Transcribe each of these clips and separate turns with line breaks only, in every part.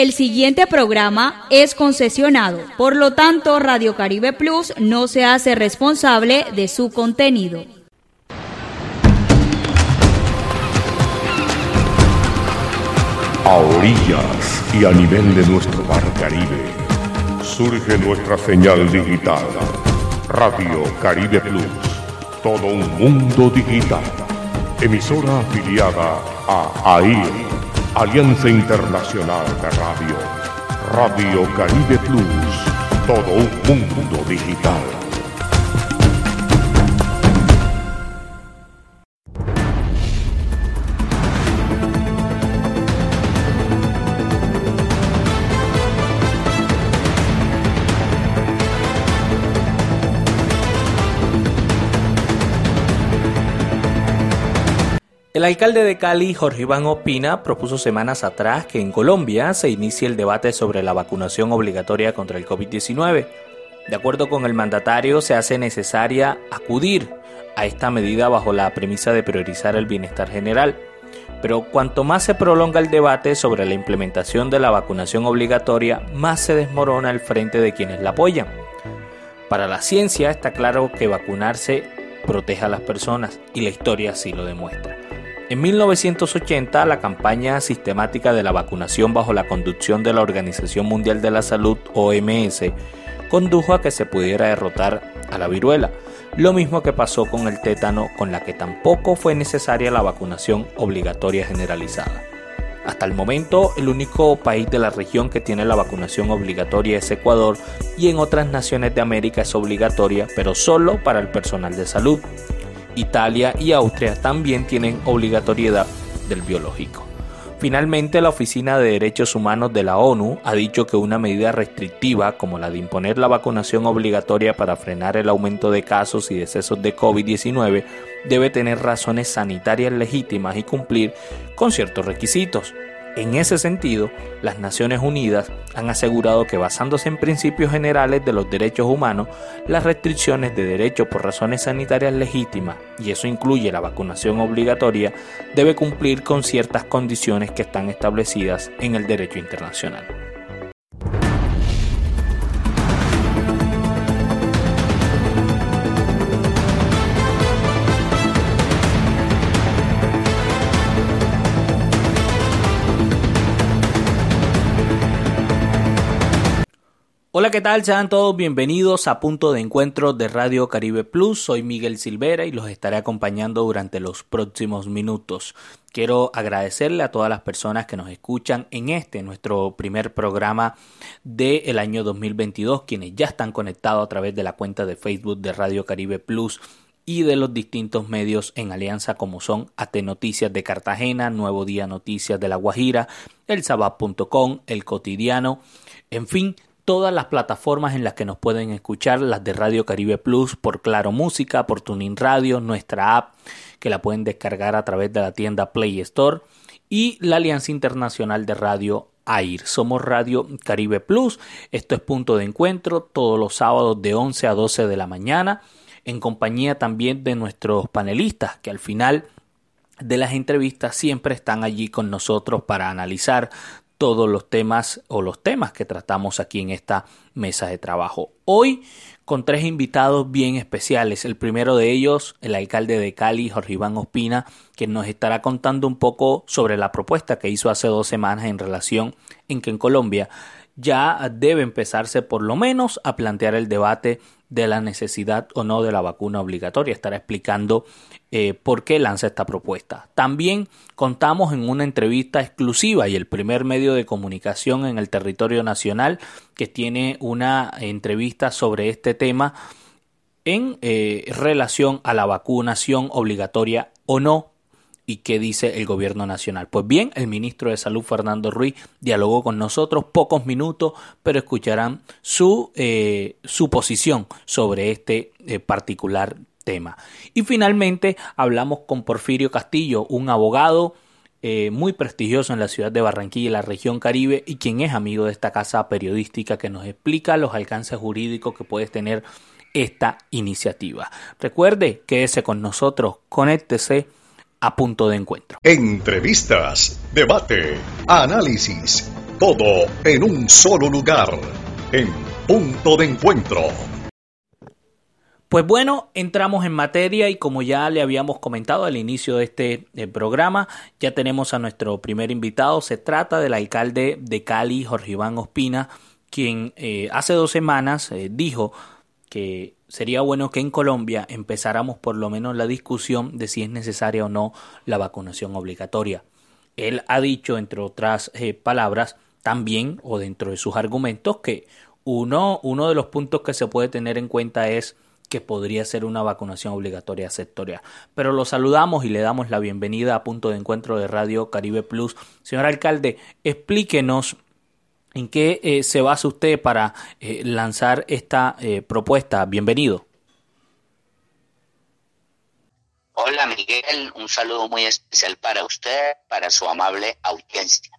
El siguiente programa es concesionado, por lo tanto Radio Caribe Plus no se hace responsable de su contenido.
A orillas y a nivel de nuestro mar Caribe, surge nuestra señal digital, Radio Caribe Plus, todo un mundo digital, emisora afiliada a AIR Alianza Internacional de Radio, Radio Caribe Plus, todo un mundo digital.
El alcalde de Cali, Jorge Iván Opina, propuso semanas atrás que en Colombia se inicie el debate sobre la vacunación obligatoria contra el COVID-19. De acuerdo con el mandatario, se hace necesaria acudir a esta medida bajo la premisa de priorizar el bienestar general. Pero cuanto más se prolonga el debate sobre la implementación de la vacunación obligatoria, más se desmorona el frente de quienes la apoyan. Para la ciencia está claro que vacunarse protege a las personas y la historia así lo demuestra. En 1980, la campaña sistemática de la vacunación bajo la conducción de la Organización Mundial de la Salud, OMS, condujo a que se pudiera derrotar a la viruela, lo mismo que pasó con el tétano, con la que tampoco fue necesaria la vacunación obligatoria generalizada. Hasta el momento, el único país de la región que tiene la vacunación obligatoria es Ecuador y en otras naciones de América es obligatoria, pero solo para el personal de salud. Italia y Austria también tienen obligatoriedad del biológico. Finalmente, la Oficina de Derechos Humanos de la ONU ha dicho que una medida restrictiva como la de imponer la vacunación obligatoria para frenar el aumento de casos y decesos de COVID-19 debe tener razones sanitarias legítimas y cumplir con ciertos requisitos. En ese sentido, las Naciones Unidas han asegurado que basándose en principios generales de los derechos humanos, las restricciones de derechos por razones sanitarias legítimas, y eso incluye la vacunación obligatoria, debe cumplir con ciertas condiciones que están establecidas en el derecho internacional. Hola, ¿qué tal? Sean todos bienvenidos a Punto de Encuentro de Radio Caribe Plus. Soy Miguel Silvera y los estaré acompañando durante los próximos minutos. Quiero agradecerle a todas las personas que nos escuchan en este, nuestro primer programa del año 2022, quienes ya están conectados a través de la cuenta de Facebook de Radio Caribe Plus y de los distintos medios en alianza como son AT Noticias de Cartagena, Nuevo Día Noticias de La Guajira, el Sabad.com, El Cotidiano, en fin, todas las plataformas en las que nos pueden escuchar, las de Radio Caribe Plus, por Claro Música, por Tuning Radio, nuestra app, que la pueden descargar a través de la tienda Play Store, y la Alianza Internacional de Radio AIR. Somos Radio Caribe Plus. Esto es punto de encuentro todos los sábados de 11 a 12 de la mañana, en compañía también de nuestros panelistas, que al final de las entrevistas siempre están allí con nosotros para analizar todos los temas o los temas que tratamos aquí en esta mesa de trabajo. Hoy con tres invitados bien especiales. El primero de ellos, el alcalde de Cali, Jorge Iván Ospina, que nos estará contando un poco sobre la propuesta que hizo hace dos semanas en relación en que en Colombia ya debe empezarse por lo menos a plantear el debate de la necesidad o no de la vacuna obligatoria. Estará explicando eh, por qué lanza esta propuesta. También contamos en una entrevista exclusiva y el primer medio de comunicación en el territorio nacional que tiene una entrevista sobre este tema en eh, relación a la vacunación obligatoria o no y qué dice el gobierno nacional. Pues bien, el ministro de Salud Fernando Ruiz dialogó con nosotros pocos minutos, pero escucharán su, eh, su posición sobre este eh, particular tema. Y finalmente hablamos con Porfirio Castillo, un abogado eh, muy prestigioso en la ciudad de Barranquilla y la región Caribe y quien es amigo de esta casa periodística que nos explica los alcances jurídicos que puede tener esta iniciativa. Recuerde, quédese con nosotros, conéctese a punto de encuentro.
Entrevistas, debate, análisis
Todo en un solo lugar. En punto de encuentro.
Pues bueno, entramos en materia y como ya le habíamos comentado al inicio de este eh, programa, ya tenemos a nuestro primer invitado. Se trata del alcalde de Cali, Jorge Iván Ospina, quien eh, hace dos semanas eh, dijo que sería bueno que en Colombia empezáramos por lo menos la discusión de si es necesaria o no la vacunación obligatoria. Él ha dicho, entre otras palabras, también o dentro de sus argumentos, que uno, uno de los puntos que se puede tener en cuenta es que podría ser una vacunación obligatoria sectorial. Pero lo saludamos y le damos la bienvenida a punto de encuentro de Radio Caribe Plus. Señor alcalde, explíquenos en qué eh, se basa usted para eh, lanzar esta eh, propuesta. Bienvenido.
Hola Miguel, un saludo muy especial para usted, para su amable audiencia.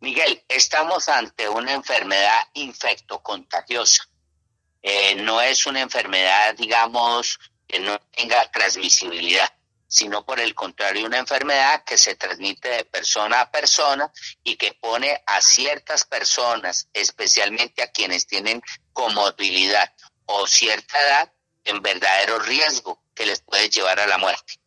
Miguel, estamos ante una enfermedad infectocontagiosa eh, no es una enfermedad, digamos, que no tenga transmisibilidad, sino por el contrario, una enfermedad que se transmite de persona a persona y que pone a ciertas personas, especialmente a quienes tienen comorbilidad o cierta edad, en verdadero riesgo que les puede llevar a la muerte.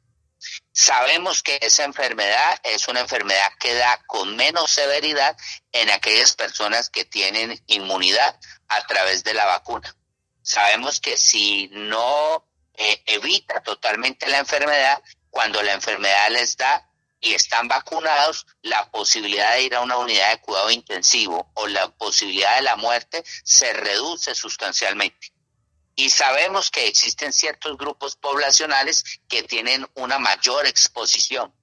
Sabemos que esa enfermedad es una enfermedad que da con menos severidad en aquellas personas que tienen inmunidad a través de la vacuna. Sabemos que si no eh, evita totalmente la enfermedad, cuando la enfermedad les da y están vacunados, la posibilidad de ir a una unidad de cuidado intensivo o la posibilidad de la muerte se reduce sustancialmente. Y sabemos que existen ciertos grupos poblacionales que tienen una mayor exposición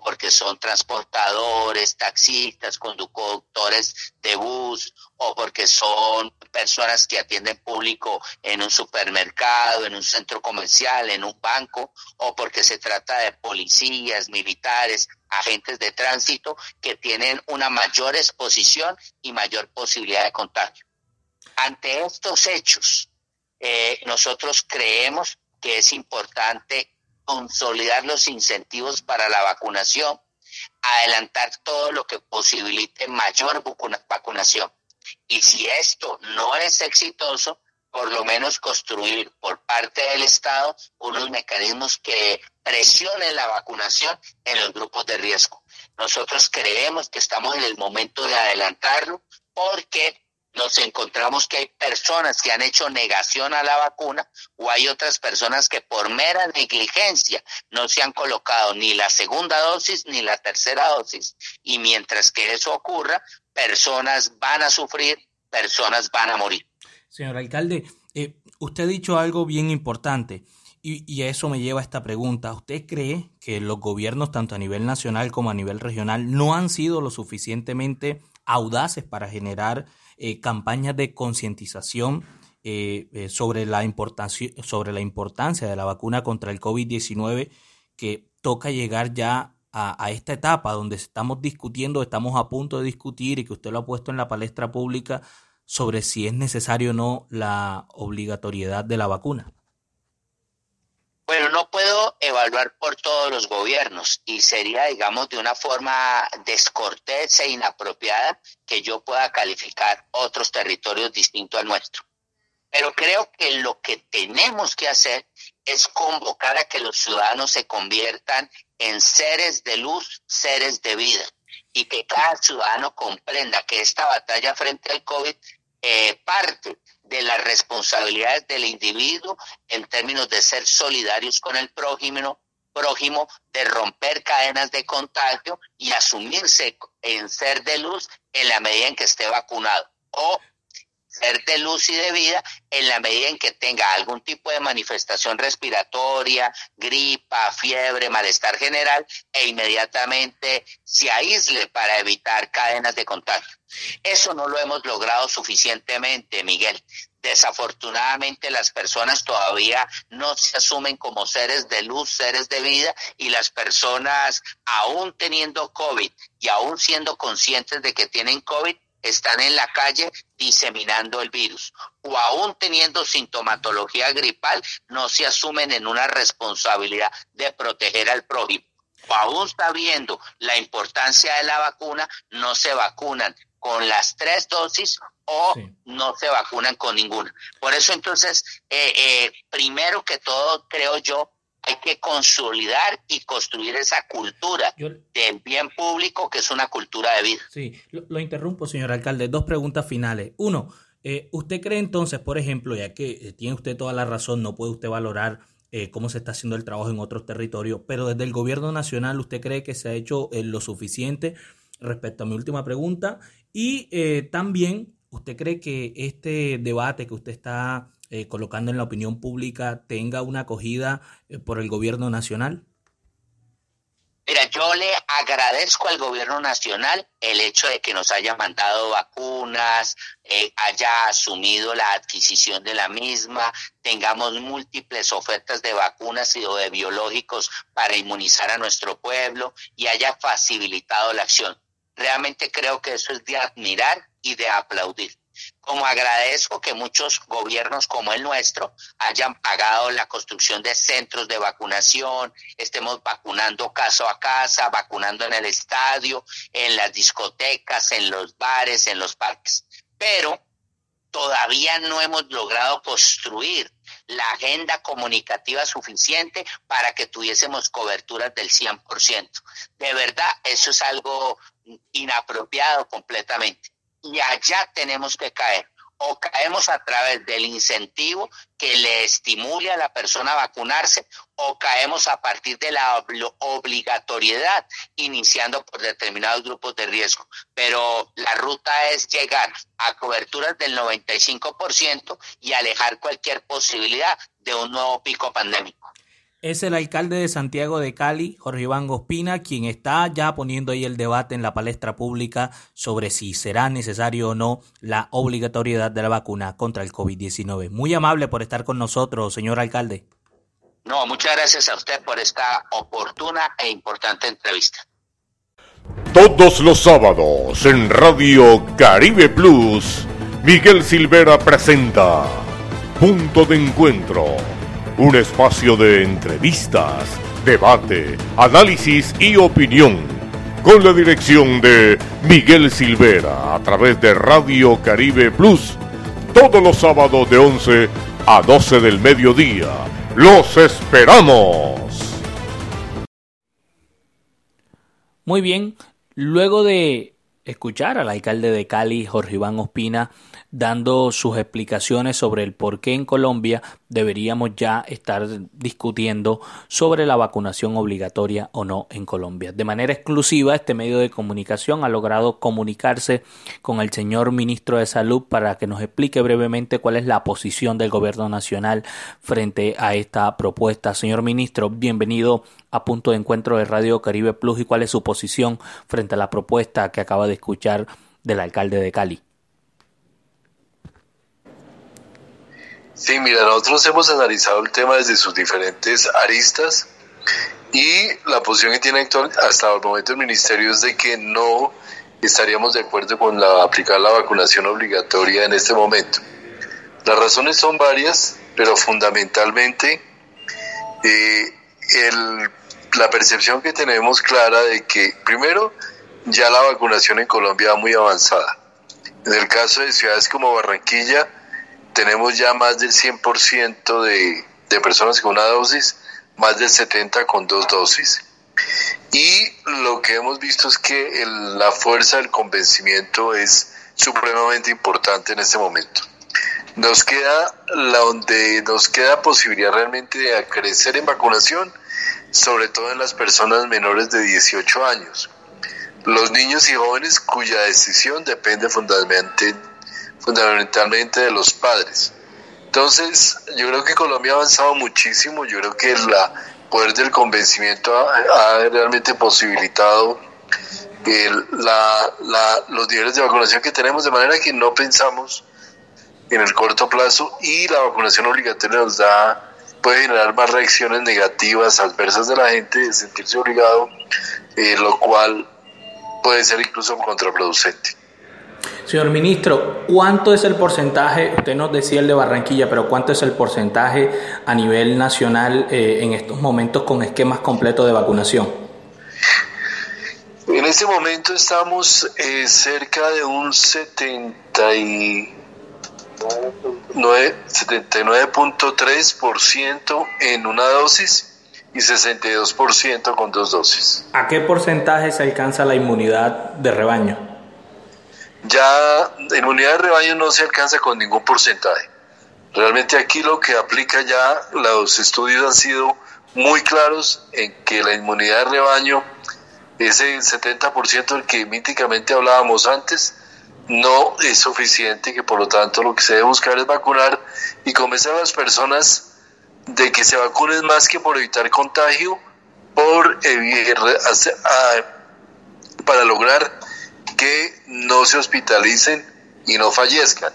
porque son transportadores, taxistas, conductores de bus, o porque son personas que atienden público en un supermercado, en un centro comercial, en un banco, o porque se trata de policías, militares, agentes de tránsito que tienen una mayor exposición y mayor posibilidad de contagio. Ante estos hechos, eh, nosotros creemos que es importante consolidar los incentivos para la vacunación, adelantar todo lo que posibilite mayor vacunación. Y si esto no es exitoso, por lo menos construir por parte del Estado unos mecanismos que presionen la vacunación en los grupos de riesgo. Nosotros creemos que estamos en el momento de adelantarlo porque nos encontramos que hay personas que han hecho negación a la vacuna o hay otras personas que por mera negligencia no se han colocado ni la segunda dosis ni la tercera dosis. Y mientras que eso ocurra, personas van a sufrir, personas van a morir.
Señor alcalde, eh, usted ha dicho algo bien importante. Y, y, a eso me lleva a esta pregunta. ¿Usted cree que los gobiernos, tanto a nivel nacional como a nivel regional, no han sido lo suficientemente audaces para generar eh, campañas de concientización eh, eh, sobre, la importancia, sobre la importancia de la vacuna contra el COVID-19 que toca llegar ya a, esta etapa donde estamos discutiendo, estamos a punto de discutir y que usted lo ha puesto en la palestra pública sobre si es necesario o no la obligatoriedad de la vacuna.
Evaluar por todos los gobiernos y sería, digamos, de una forma descortés e inapropiada que yo pueda calificar otros territorios distintos al nuestro. Pero creo que lo que tenemos que hacer es convocar a que los ciudadanos se conviertan en seres de luz, seres de vida, y que cada ciudadano comprenda que esta batalla frente al COVID eh, parte de las responsabilidades del individuo en términos de ser solidarios con el prójimo, prójimo, de romper cadenas de contagio y asumirse en ser de luz en la medida en que esté vacunado. O ser de luz y de vida en la medida en que tenga algún tipo de manifestación respiratoria, gripa, fiebre, malestar general e inmediatamente se aísle para evitar cadenas de contagio. Eso no lo hemos logrado suficientemente, Miguel. Desafortunadamente las personas todavía no se asumen como seres de luz, seres de vida y las personas aún teniendo COVID y aún siendo conscientes de que tienen COVID están en la calle diseminando el virus o aún teniendo sintomatología gripal no se asumen en una responsabilidad de proteger al prójimo o aún sabiendo la importancia de la vacuna no se vacunan con las tres dosis o no se vacunan con ninguna. Por eso entonces, eh, eh, primero que todo, creo yo, hay que consolidar y construir esa cultura del bien público que es una cultura de vida.
Sí, lo, interrumpo, señor alcalde. Dos preguntas finales. Uno, eh, ¿usted cree entonces, por ejemplo, ya que tiene usted toda la razón, no puede usted valorar cómo se está haciendo el trabajo en otros territorios, pero desde el gobierno nacional, ¿usted cree que se ha hecho lo suficiente respecto a mi última pregunta? Y eh, también, ¿usted cree que este debate que usted está eh, colocando en la opinión pública tenga una acogida eh, por el gobierno nacional?
Mira, yo le agradezco al gobierno nacional el hecho de que nos haya mandado vacunas, haya asumido la adquisición de la misma, tengamos múltiples ofertas de vacunas y de biológicos para inmunizar a nuestro pueblo y haya facilitado la acción. Realmente creo que eso es de admirar y de aplaudir. Como agradezco que muchos gobiernos como el nuestro hayan pagado la construcción de centros de vacunación, estemos vacunando caso a casa, vacunando en el estadio, en las discotecas, en los bares, en los parques. Pero todavía no hemos logrado construir la agenda comunicativa suficiente para que tuviésemos coberturas del 100%. De verdad, eso es algo inapropiado completamente. Y allá tenemos que caer o caemos a través del incentivo que le estimule a la persona a vacunarse o caemos a partir de la obligatoriedad iniciando por determinados grupos de riesgo. Pero la ruta es llegar a coberturas del 95% y alejar cualquier posibilidad de un nuevo pico pandémico
es el alcalde de Santiago de Cali, Jorge Iván Gospina, quien está ya poniendo ahí el debate en la palestra pública sobre si será necesario o no la obligatoriedad de la vacuna contra el COVID-19. Muy amable por estar con nosotros, señor alcalde.
No, muchas gracias a usted por esta oportuna e importante entrevista.
Todos los sábados en Radio Caribe Plus, Miguel Silvera presenta Punto de Encuentro un espacio de entrevistas, debate, análisis y opinión. Con la dirección de Miguel Silvera a través de Radio Caribe Plus. Todos los sábados de 11 a 12 del mediodía. ¡Los esperamos!
Muy bien, luego de escuchar al alcalde de Cali, Jorge Iván Ospina, dando sus explicaciones sobre el por qué en Colombia deberíamos ya estar discutiendo sobre la vacunación obligatoria o no en Colombia. De manera exclusiva, este medio de comunicación ha logrado comunicarse con el señor ministro de Salud para que nos explique brevemente cuál es la posición del gobierno nacional frente a esta propuesta. Señor ministro, bienvenido a punto de encuentro de Radio Caribe Plus y cuál es su posición frente a la propuesta que acaba de escuchar del alcalde de Cali.
Sí, mira, nosotros hemos analizado el tema desde sus diferentes aristas y la posición que tiene actual hasta el momento el ministerio es de que no estaríamos de acuerdo con la, aplicar la vacunación obligatoria en este momento. Las razones son varias, pero fundamentalmente eh, la percepción que tenemos clara de que, primero, ya la vacunación en Colombia va muy avanzada. En el caso de ciudades como Barranquilla, tenemos ya más del 100% de, de personas con una dosis, más del 70% con dos dosis. Y lo que hemos visto es que la fuerza del convencimiento es supremamente importante en este momento. Nos queda la donde nos queda posibilidad realmente de crecer en vacunación, sobre todo en las personas menores de 18 años. Los niños y jóvenes cuya decisión depende fundamentalmente fundamentalmente de los padres. Entonces, yo creo que Colombia ha avanzado muchísimo, yo creo que el poder del convencimiento ha, realmente posibilitado los niveles de vacunación que tenemos, de manera que no pensamos en el corto plazo y la vacunación obligatoria nos da puede generar más reacciones negativas, adversas de la gente, de sentirse obligado, eh, lo cual puede ser incluso contraproducente.
Señor ministro, ¿cuánto es el porcentaje? Usted nos decía el de Barranquilla, pero ¿cuánto es el porcentaje a nivel nacional eh, en estos momentos con esquemas completos de vacunación?
En este momento estamos eh, cerca de un 79.3% en una dosis y 62% con dos dosis.
¿A qué porcentaje se alcanza la inmunidad de rebaño?
Ya inmunidad de rebaño no se alcanza con ningún porcentaje. Realmente aquí lo que aplica ya, los estudios han sido muy claros en que la inmunidad de rebaño, ese 70% del que míticamente hablábamos antes, no es suficiente, que por lo tanto lo que se debe buscar es vacunar y convencer a las personas de que se vacunen más que por evitar contagio, por para lograr que no se hospitalicen y no fallezcan.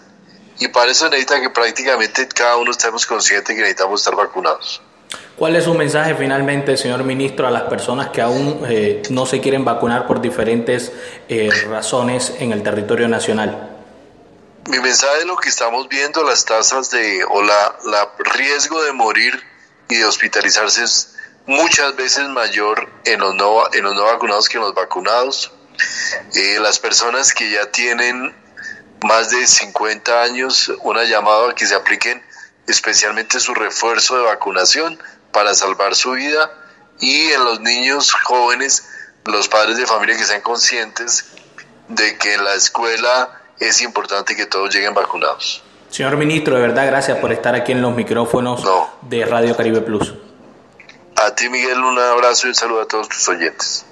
Y para eso necesita que prácticamente cada uno estemos conscientes que necesitamos estar vacunados.
¿Cuál es su mensaje finalmente, señor ministro, a las personas que aún eh, no se quieren vacunar por diferentes eh, razones en el territorio nacional?
Mi mensaje es lo que estamos viendo, las tasas de o la, la riesgo de morir y de hospitalizarse es muchas veces mayor en los no, en los no vacunados que en los vacunados. Eh, las personas que ya tienen más de 50 años, una llamada a que se apliquen especialmente su refuerzo de vacunación para salvar su vida y en los niños jóvenes, los padres de familia que sean conscientes de que en la escuela es importante que todos lleguen vacunados.
Señor ministro, de verdad, gracias por estar aquí en los micrófonos de Radio Caribe Plus.
A ti, Miguel, un abrazo y un saludo a todos tus oyentes.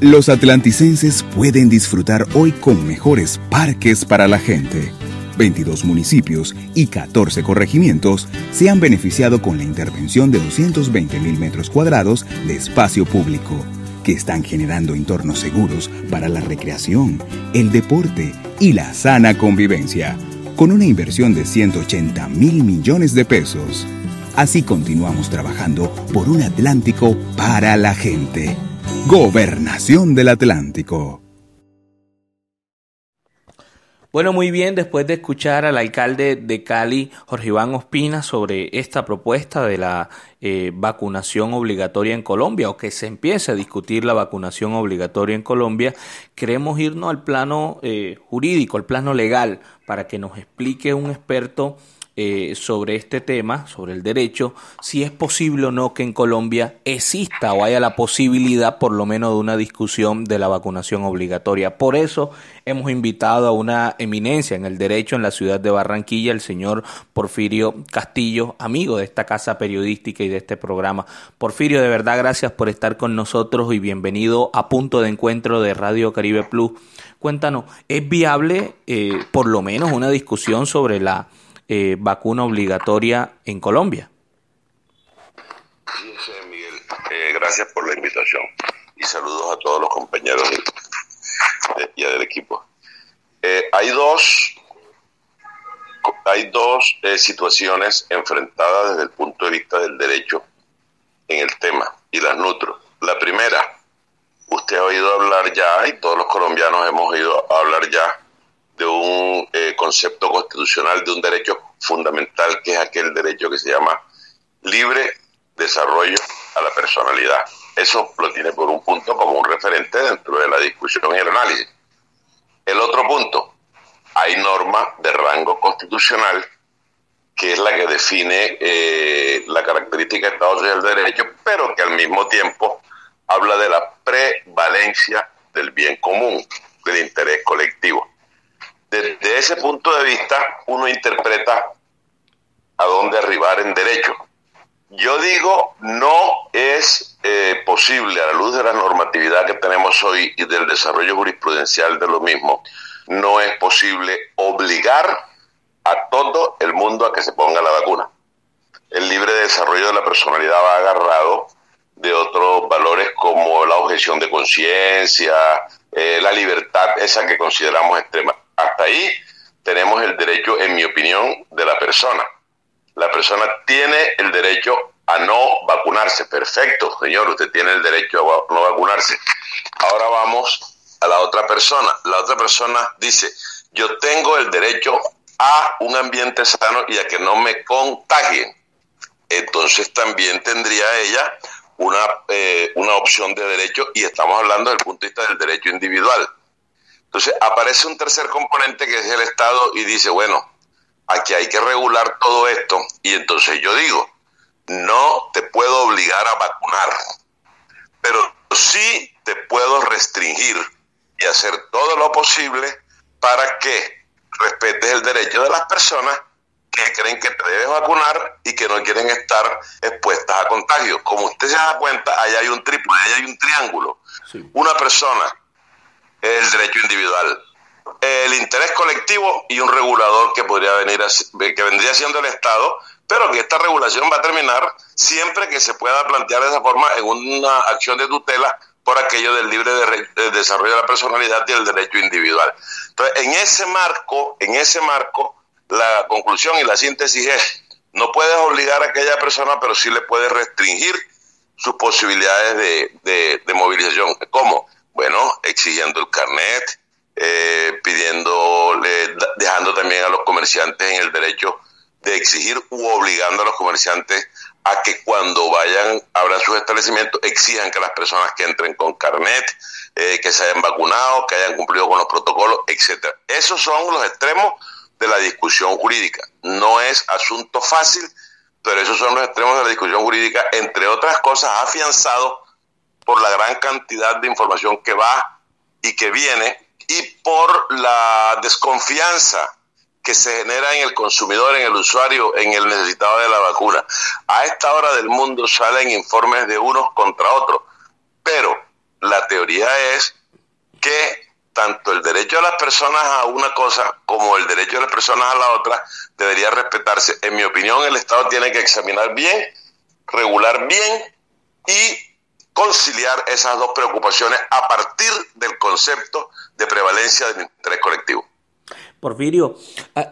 Los atlanticenses pueden disfrutar hoy con mejores parques para la gente. 22 municipios y 14 corregimientos se han beneficiado con la intervención de 220 mil metros cuadrados de espacio público que están generando entornos seguros para la recreación, el deporte y la sana convivencia, con una inversión de 180 mil millones de pesos. Así continuamos trabajando por un Atlántico para la gente. Gobernación del Atlántico.
Bueno, muy bien, después de escuchar al alcalde de Cali, Jorge Iván Ospina, sobre esta propuesta de la eh, vacunación obligatoria en Colombia, o que se empiece a discutir la vacunación obligatoria en Colombia, queremos irnos al plano eh, jurídico, al plano legal, para que nos explique un experto eh, sobre este tema, sobre el derecho, si es posible o no que en Colombia exista o haya la posibilidad por lo menos de una discusión de la vacunación obligatoria. Por eso hemos invitado a una eminencia en el derecho en la ciudad de Barranquilla, el señor Porfirio Castillo, amigo de esta casa periodística y de este programa. Porfirio, de verdad, gracias por estar con nosotros y bienvenido a Punto de Encuentro de Radio Caribe Plus. Cuéntanos, ¿es viable eh, por lo menos una discusión sobre la eh, vacuna obligatoria en Colombia.
Miguel. Eh, gracias por la invitación y saludos a todos los compañeros y del equipo. Eh, hay dos, hay dos situaciones enfrentadas desde el punto de vista del derecho en el tema y las nutro. La primera, usted ha oído hablar ya y todos los colombianos hemos oído hablar ya de un eh, concepto constitucional, de un derecho fundamental, que es aquel derecho que se llama libre desarrollo a la personalidad. Eso lo tiene por un punto como un referente dentro de la discusión y el análisis. El otro punto, hay norma de rango constitucional que es la que define eh, la característica de Estado Social del Derecho, pero que al mismo tiempo habla de la prevalencia del bien común, del interés colectivo. Desde ese punto de vista, uno interpreta a dónde arribar en derecho. Yo digo, no es eh, posible, a la luz de la normatividad que tenemos hoy y del desarrollo jurisprudencial de lo mismo, no es posible obligar a todo el mundo a que se ponga la vacuna. El libre desarrollo de la personalidad va agarrado de otros valores como la objeción de conciencia, eh, la libertad, esa que consideramos extrema. Hasta ahí tenemos el derecho, en mi opinión, de la persona. La persona tiene el derecho a no vacunarse. Perfecto, señor, usted tiene el derecho a no vacunarse. Ahora vamos a la otra persona. La otra persona dice, yo tengo el derecho a un ambiente sano y a que no me contagien. Entonces también tendría ella una, eh, una opción de derecho y estamos hablando desde el punto de vista del derecho individual. Entonces aparece un tercer componente que es el Estado y dice, bueno, aquí hay que regular todo esto y entonces yo digo, no te puedo obligar a vacunar, pero sí te puedo restringir y hacer todo lo posible para que respetes el derecho de las personas que creen que te debes vacunar y que no quieren estar expuestas a contagios. Como usted se da cuenta, ahí hay un triple, ahí hay un triángulo. Una persona, el derecho individual, el interés colectivo y un regulador que podría venir que vendría siendo el Estado, pero que esta regulación va a terminar siempre que se pueda plantear de esa forma en una acción de tutela por aquello del libre desarrollo de la personalidad y el derecho individual. Entonces, en ese marco, en ese marco, la conclusión y la síntesis es, no puedes obligar a aquella persona, pero sí le puedes restringir sus posibilidades de, movilización. ¿Cómo? Bueno, exigiendo el carnet, eh, pidiendo, dejando también a los comerciantes en el derecho de exigir u obligando a los comerciantes a que cuando vayan, abran sus establecimientos, exijan que las personas que entren con carnet, eh, que se hayan vacunado, que hayan cumplido con los protocolos, etcétera. Esos son los extremos de la discusión jurídica. No es asunto fácil, pero esos son los extremos de la discusión jurídica, entre otras cosas, afianzado por la gran cantidad de información que va y que viene y por la desconfianza que se genera en el consumidor, en el usuario, en el necesitado de la vacuna. A esta hora del mundo salen informes de unos contra otros, pero la teoría es que tanto el derecho de las personas a una cosa como el derecho de las personas a la otra debería respetarse. En mi opinión, el Estado tiene que examinar bien, regular bien y conciliar esas dos preocupaciones a partir del concepto de prevalencia del interés colectivo.
Porfirio,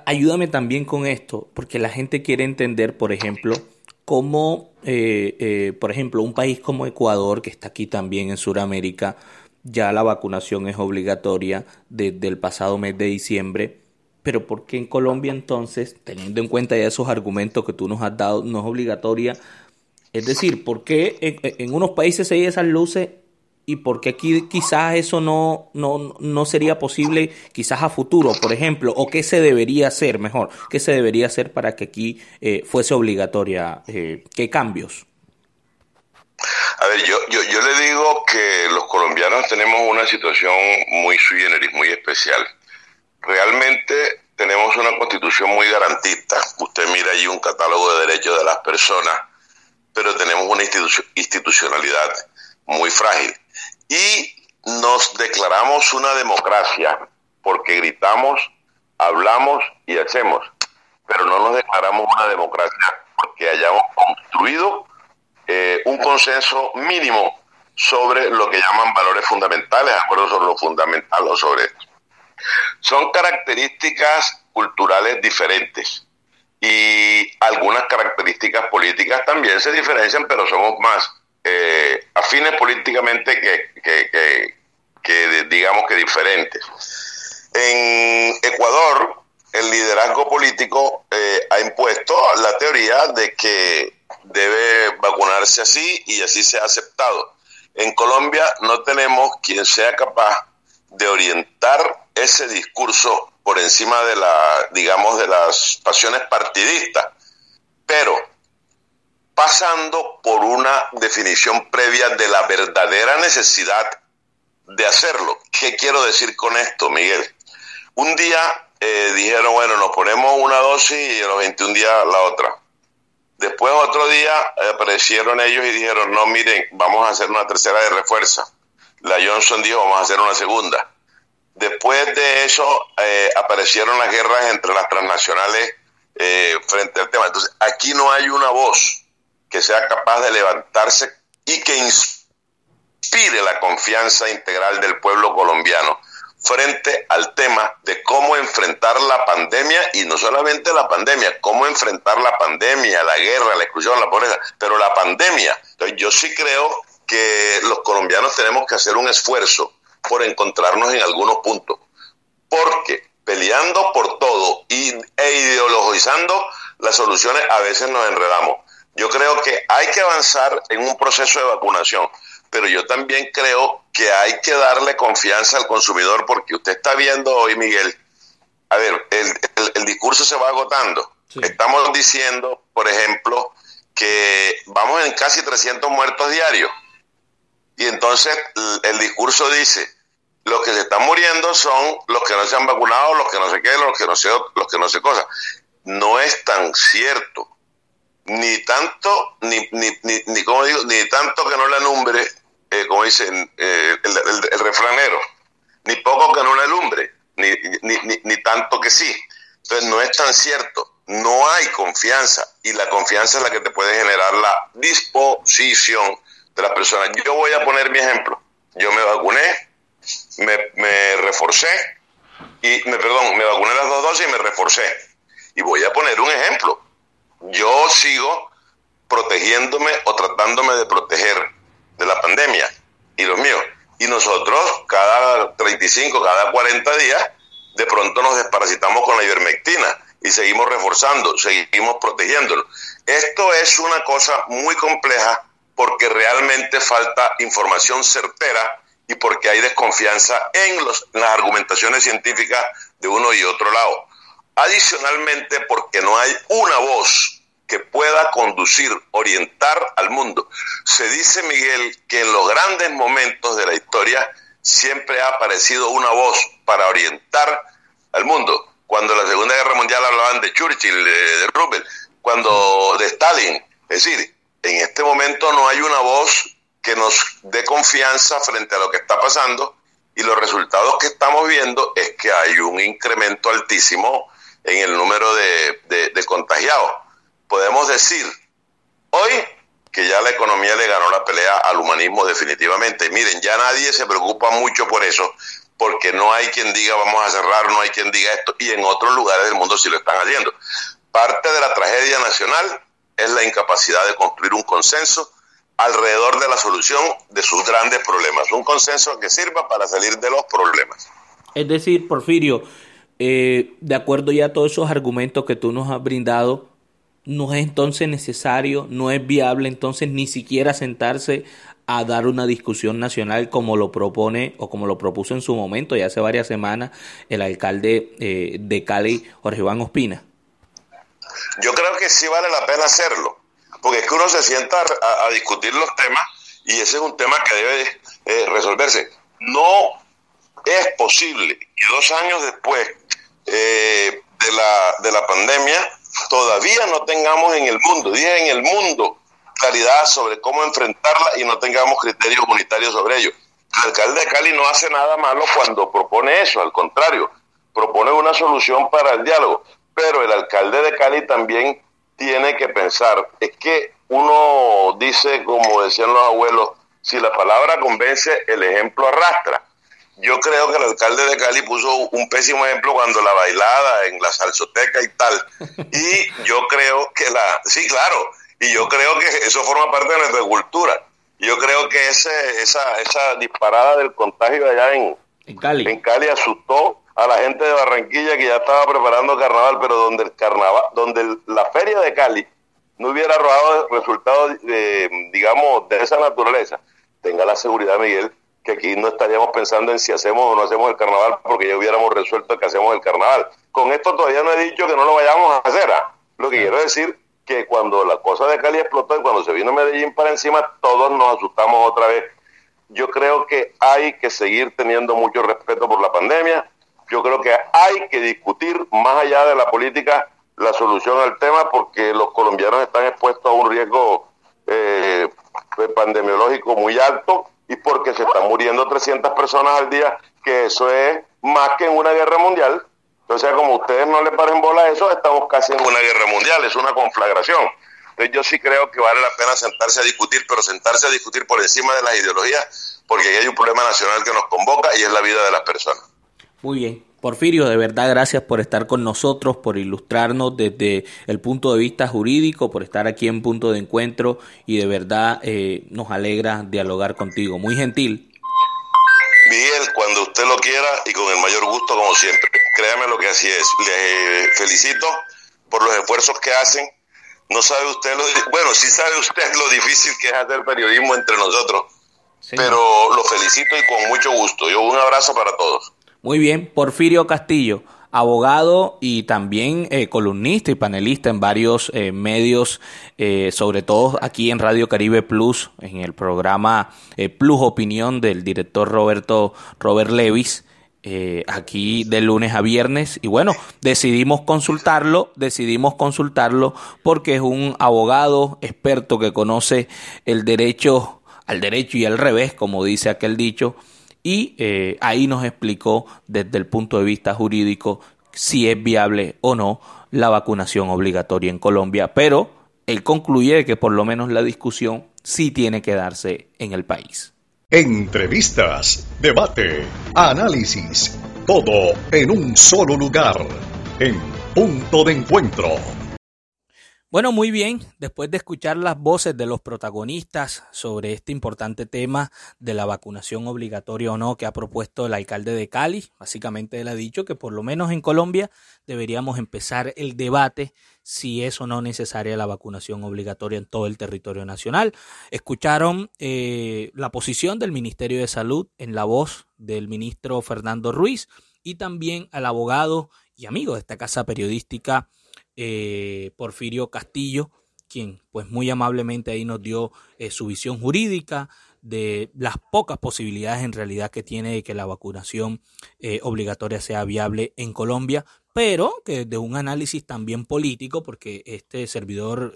ayúdame también con esto, porque la gente quiere entender, por ejemplo, cómo, eh, eh, por ejemplo, un país como Ecuador, que está aquí también en Sudamérica, ya la vacunación es obligatoria desde el pasado mes de diciembre. Pero ¿por qué en Colombia entonces, teniendo en cuenta ya esos argumentos que tú nos has dado, no es obligatoria? Es decir, ¿por qué en, unos países se esas luces y por qué aquí quizás eso no, no, no sería posible quizás a futuro, por ejemplo? ¿O qué se debería hacer mejor? ¿Qué se debería hacer para que aquí eh, fuese obligatoria? Eh, ¿Qué cambios?
A ver, yo, yo, yo le digo que los colombianos tenemos una situación muy sui generis, muy especial. Realmente tenemos una constitución muy garantista. Usted mira allí un catálogo de derechos de las personas, pero tenemos una institucionalidad muy frágil. Y nos declaramos una democracia porque gritamos, hablamos y hacemos, pero no nos declaramos una democracia porque hayamos construido eh, un consenso mínimo sobre lo que llaman valores fundamentales, de acuerdo sobre lo fundamental o sobre esto. Son características culturales diferentes y algunas características políticas también se diferencian, pero somos más eh, afines políticamente que, que, digamos que diferentes. En Ecuador, el liderazgo político eh, ha impuesto la teoría de que debe vacunarse así y así se ha aceptado. En Colombia no tenemos quien sea capaz de orientar ese discurso por encima de la, digamos, de las pasiones partidistas, pero pasando por una definición previa de la verdadera necesidad de hacerlo. ¿Qué quiero decir con esto, Miguel? Un día eh, dijeron, bueno, nos ponemos una dosis y a los 21 días la otra. Después otro día aparecieron ellos y dijeron, no, miren, vamos a hacer una tercera de refuerza. La Johnson dijo, vamos a hacer una segunda. Después de eso eh, aparecieron las guerras entre las transnacionales eh, frente al tema. Entonces, aquí no hay una voz que sea capaz de levantarse y que inspire la confianza integral del pueblo colombiano frente al tema de cómo enfrentar la pandemia y no solamente la pandemia, cómo enfrentar la pandemia, la guerra, la exclusión, la pobreza, pero la pandemia. Entonces yo sí creo que los colombianos tenemos que hacer un esfuerzo por encontrarnos en algunos puntos, porque peleando por todo y, e ideologizando las soluciones a veces nos enredamos. Yo creo que hay que avanzar en un proceso de vacunación, pero yo también creo que hay que darle confianza al consumidor porque usted está viendo hoy, Miguel, a ver, el, discurso se va agotando. Estamos diciendo, por ejemplo, que vamos en casi 300 muertos diarios. Y entonces el, discurso dice, los que se están muriendo son los que no se han vacunado, los que no se qué, los que no se, los que no se cosa. No es tan cierto. Ni tanto, ni, ni, ni, ni como digo, ni tanto que no le alumbre, eh, como dicen eh, el, refranero, ni poco que no le alumbre, ni, ni, tanto que sí. Entonces no es tan cierto no hay confianza y la confianza es la que te puede generar la disposición de la persona. Yo voy a poner mi ejemplo. Yo me vacuné, me, reforcé y me perdón, me vacuné las dos dosis y me reforcé. Y voy a poner un ejemplo. Yo sigo protegiéndome o tratándome de proteger de la pandemia y los míos. Y nosotros cada 35, cada 40 días, de pronto nos desparasitamos con la ivermectina y seguimos reforzando, seguimos protegiéndolo. Esto es una cosa muy compleja porque realmente falta información certera y porque hay desconfianza en, los, las argumentaciones científicas de uno y otro lado. Adicionalmente, porque no hay una voz que pueda conducir, orientar al mundo. Se dice, Miguel, que en los grandes momentos de la historia siempre ha aparecido una voz para orientar al mundo cuando la Segunda Guerra Mundial hablaban de Churchill, de, Roosevelt, cuando de Stalin. Es decir, en este momento no hay una voz que nos dé confianza frente a lo que está pasando y los resultados que estamos viendo es que hay un incremento altísimo en el número de, de contagiados. Podemos decir hoy que ya la economía le ganó la pelea al humanismo definitivamente. Miren, ya nadie se preocupa mucho por eso, porque no hay quien diga vamos a cerrar, no hay quien diga esto, y en otros lugares del mundo sí lo están haciendo. Parte de la tragedia nacional es la incapacidad de construir un consenso alrededor de la solución de sus grandes problemas, un consenso que sirva para salir de los problemas.
Es decir, Porfirio, eh, de acuerdo ya a todos esos argumentos que tú nos has brindado, no es entonces necesario, no es viable entonces ni siquiera sentarse a dar una discusión nacional como lo propone o como lo propuso en su momento, ya hace varias semanas, el alcalde eh, de Cali, Jorge Iván Ospina?
Yo creo que sí vale la pena hacerlo, porque es que uno se sienta a, discutir los temas y ese es un tema que debe eh, resolverse. No es posible que dos años después eh, de, la, de la pandemia todavía no tengamos en el mundo, dije en el mundo, claridad sobre cómo enfrentarla y no tengamos criterios unitarios sobre ello. El alcalde de Cali no hace nada malo cuando propone eso, al contrario, propone una solución para el diálogo. Pero el alcalde de Cali también tiene que pensar, es que uno dice, como decían los abuelos, si la palabra convence, el ejemplo arrastra. Yo creo que el alcalde de Cali puso un pésimo ejemplo cuando la bailada en la salsoteca y tal. Y yo creo que la, sí, claro, y yo creo que eso forma parte de nuestra cultura. Yo creo que ese, esa, esa disparada del contagio allá en, en, Cali. en Cali asustó a la gente de Barranquilla que ya estaba preparando carnaval, pero donde el carnaval, donde la feria de Cali no hubiera arrojado resultados, de, digamos, de esa naturaleza, tenga la seguridad, Miguel, que aquí no estaríamos pensando en si hacemos o no hacemos el carnaval, porque ya hubiéramos resuelto que hacemos el carnaval. Con esto todavía no he dicho que no lo vayamos a hacer. ¿ah? Lo que quiero decir que cuando la cosa de Cali explotó y cuando se vino Medellín para encima, todos nos asustamos otra vez. Yo creo que hay que seguir teniendo mucho respeto por la pandemia. Yo creo que hay que discutir más allá de la política la solución al tema porque los colombianos están expuestos a un riesgo eh, pandemiológico muy alto y porque se están muriendo 300 personas al día, que eso es más que en una guerra mundial. Sea, como ustedes no le paren bola a eso, estamos casi en una guerra mundial, es una conflagración. Entonces yo sí creo que vale la pena sentarse a discutir, pero sentarse a discutir por encima de las ideologías, porque hay un problema nacional que nos convoca y es la vida de las personas.
Muy bien. Porfirio, de verdad gracias por estar con nosotros, por ilustrarnos desde el punto de vista jurídico, por estar aquí en punto de encuentro y de verdad eh, nos alegra dialogar contigo. Muy gentil.
Miguel, cuando usted lo quiera y con el mayor gusto como siempre. Créame lo que así es. Les felicito por los esfuerzos que hacen, No sabe usted lo, bueno, sí sabe usted lo difícil que es hacer periodismo entre nosotros. Pero lo felicito y con mucho gusto. Yo un abrazo para todos.
Muy bien, Porfirio Castillo, abogado y también eh, columnista y panelista en varios eh, medios, eh, sobre todo aquí en Radio Caribe Plus, en el programa Plus Opinión del director Roberto Robert Levis. aquí de lunes a viernes y bueno, decidimos consultarlo, decidimos consultarlo porque es un abogado experto que conoce el derecho al derecho y al revés, como dice aquel dicho, y eh, ahí nos explicó desde el punto de vista jurídico si es viable o no la vacunación obligatoria en Colombia, pero él concluye que por lo menos la discusión sí tiene que darse en el país.
Entrevistas, debate, análisis, todo en un solo lugar, en punto de encuentro.
Bueno, muy bien, después de escuchar las voces de los protagonistas sobre este importante tema de la vacunación obligatoria o no que ha propuesto el alcalde de Cali, básicamente él ha dicho que por lo menos en Colombia deberíamos empezar el debate si es o no necesaria la vacunación obligatoria en todo el territorio nacional. Escucharon eh, la posición del Ministerio de Salud en la voz del ministro Fernando Ruiz y también al abogado y amigo de esta casa periodística eh, Porfirio Castillo, quien pues muy amablemente ahí nos dio eh, su visión jurídica de las pocas posibilidades en realidad que tiene de que la vacunación eh, obligatoria sea viable en Colombia, pero que de un análisis también político, porque este servidor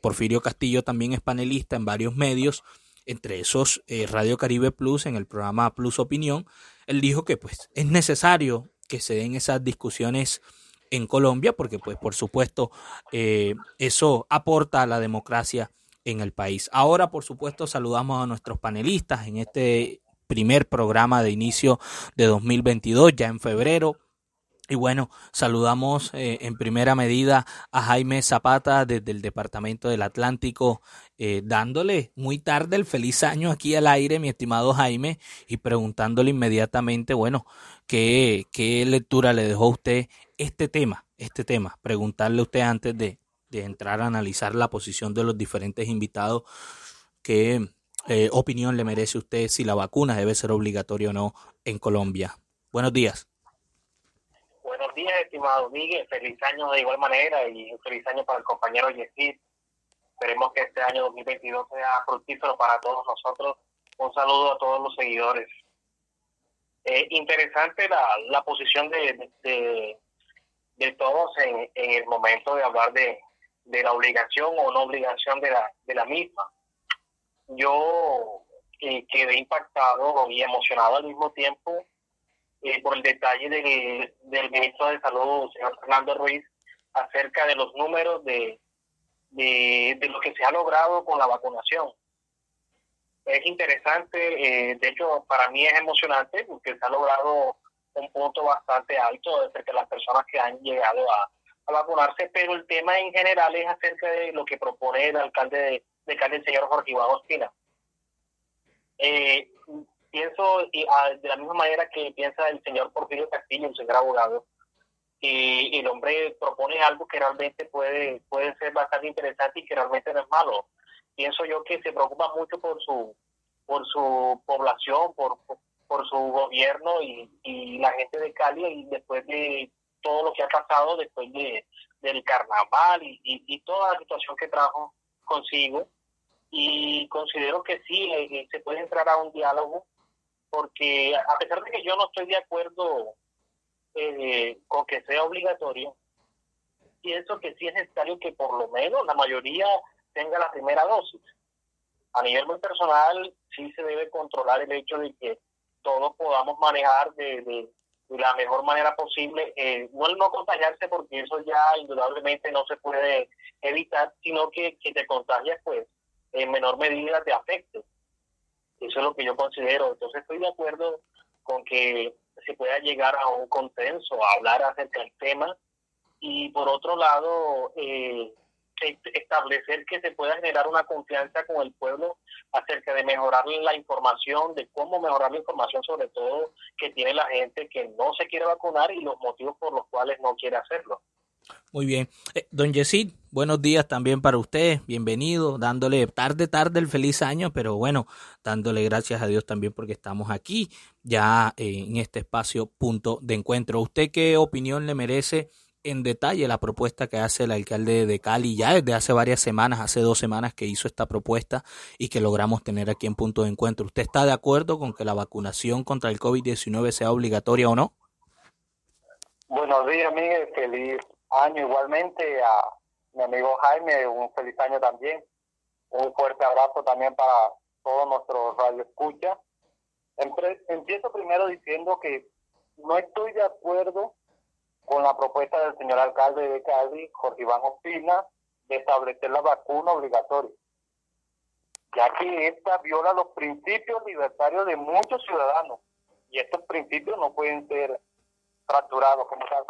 Porfirio Castillo también es panelista en varios medios, entre esos Radio Caribe Plus en el programa Plus Opinión, él dijo que pues es necesario que se den esas discusiones en Colombia, porque pues por supuesto eh, eso aporta a la democracia en el país. Ahora, por supuesto, saludamos a nuestros panelistas en este primer programa de inicio de 2022, ya en febrero. Y bueno, saludamos eh, en primera medida a Jaime Zapata desde el Departamento del Atlántico, eh, dándole muy tarde el feliz año aquí al aire, mi estimado Jaime, y preguntándole inmediatamente, bueno, ¿qué, qué lectura le dejó a usted este tema? Este tema, preguntarle a usted antes de, de entrar a analizar la posición de los diferentes invitados, ¿qué eh, opinión le merece usted si la vacuna debe ser obligatoria o no en Colombia? Buenos días
estimado Miguel. Feliz año de igual manera y feliz año para el compañero Yesid. Esperemos que este año 2022 sea fructífero para todos nosotros. Un saludo a todos los seguidores. Eh, interesante la, la posición de, de, todos en, en, el momento de hablar de, de la obligación o no obligación de la, de la misma. Yo eh, quedé impactado y emocionado al mismo tiempo eh, por el detalle del, del ministro de Salud, señor Fernando Ruiz, acerca de los números de, de, lo que se ha logrado con la vacunación. Es interesante, eh, de hecho para mí es emocionante porque se ha logrado un punto bastante alto de las personas que han llegado a, vacunarse, pero el tema en general es acerca de lo que propone el alcalde de, de Cali, el señor Jorge Iván Ospina. Eh, pienso y, ah, de la misma manera que piensa el señor Porfirio Castillo, el señor abogado, y, el hombre propone algo que realmente puede, puede ser bastante interesante y que realmente no es malo. Pienso yo que se preocupa mucho por su, por su población, por, por, su gobierno y, y la gente de Cali y después de todo lo que ha pasado, después de, del carnaval y, y, toda la situación que trajo consigo. Y considero que sí, eh, eh, se puede entrar a un diálogo porque a pesar de que yo no estoy de acuerdo eh, con que sea obligatorio, pienso que sí es necesario que por lo menos la mayoría tenga la primera dosis. A nivel muy personal, sí se debe controlar el hecho de que todos podamos manejar de, la mejor manera posible, eh, no el no contagiarse, porque eso ya indudablemente no se puede evitar, sino que, que te contagias, pues en menor medida te afecte. Eso es lo que yo considero. Entonces estoy de acuerdo con que se pueda llegar a un consenso, a hablar acerca del tema y por otro lado eh, establecer que se pueda generar una confianza con el pueblo acerca de mejorar la información, de cómo mejorar la información sobre todo que tiene la gente que no se quiere vacunar y los motivos por los cuales no quiere hacerlo.
Muy bien. Eh, don Yesid, buenos días también para usted, bienvenido, dándole tarde, tarde el feliz año, pero bueno, dándole gracias a Dios también porque estamos aquí ya eh, en este espacio punto de encuentro. ¿Usted qué opinión le merece en detalle la propuesta que hace el alcalde de Cali ya desde hace varias semanas, hace dos semanas que hizo esta propuesta y que logramos tener aquí en punto de encuentro? ¿Usted está de acuerdo con que la vacunación contra el COVID-19 sea obligatoria o no?
Buenos días, Miguel. Feliz año igualmente a mi amigo Jaime, un feliz año también. Un fuerte abrazo también para todos nuestros radioescuchas. Empiezo primero diciendo que no estoy de acuerdo con la propuesta del señor alcalde de Cali, Jorge Iván Ospina, de establecer la vacuna obligatoria, ya que esta viola los principios libertarios de muchos ciudadanos y estos principios no pueden ser fracturados como tal.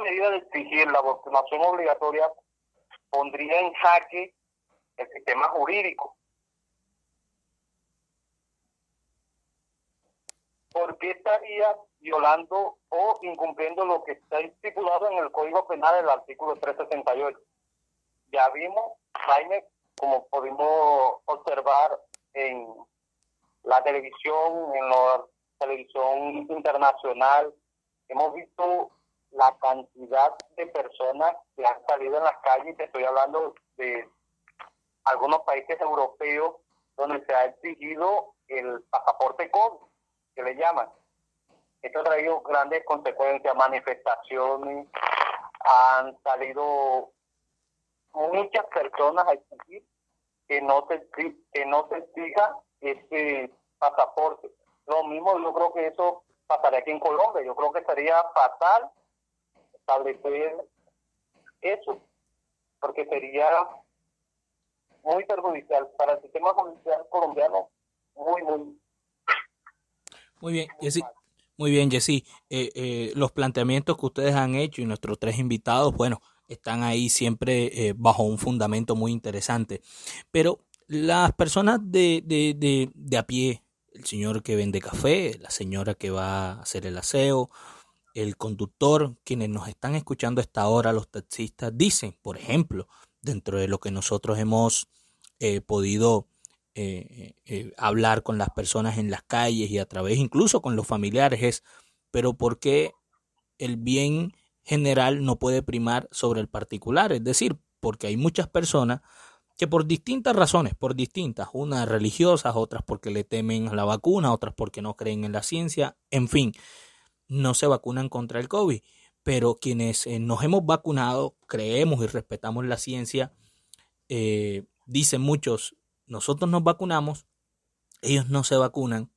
Medida de exigir la vacunación obligatoria pondría en jaque el sistema jurídico. Porque estaría violando o incumpliendo lo que está estipulado en el Código Penal del artículo 368. Ya vimos, Jaime, como pudimos observar en la televisión, en la televisión internacional, hemos visto la cantidad de personas que han salido en las calles, te estoy hablando de algunos países europeos donde se ha exigido el pasaporte COVID, que le llaman. Esto ha traído grandes consecuencias, manifestaciones, han salido muchas personas a exigir que no se que no se exija este pasaporte. Lo mismo yo creo que eso pasaría aquí en Colombia. Yo creo que sería fatal establecer eso, porque sería muy perjudicial para el sistema judicial colombiano, muy, muy.
Muy bien, Jessy. Muy bien, Jessy. Eh, eh, los planteamientos que ustedes han hecho y nuestros tres invitados, bueno, están ahí siempre eh, bajo un fundamento muy interesante. Pero las personas de, de, de, de a pie, el señor que vende café, la señora que va a hacer el aseo, el conductor, quienes nos están escuchando a esta hora, los taxistas, dicen, por ejemplo, dentro de lo que nosotros hemos eh, podido eh, eh, hablar con las personas en las calles y a través incluso con los familiares, es, pero ¿por qué el bien general no puede primar sobre el particular? Es decir, porque hay muchas personas que por distintas razones, por distintas, unas religiosas, otras porque le temen a la vacuna, otras porque no creen en la ciencia, en fin, no se vacunan contra el COVID. Pero quienes eh, nos hemos vacunado, creemos y respetamos la ciencia, eh, dicen muchos, nosotros nos vacunamos, ellos no se vacunan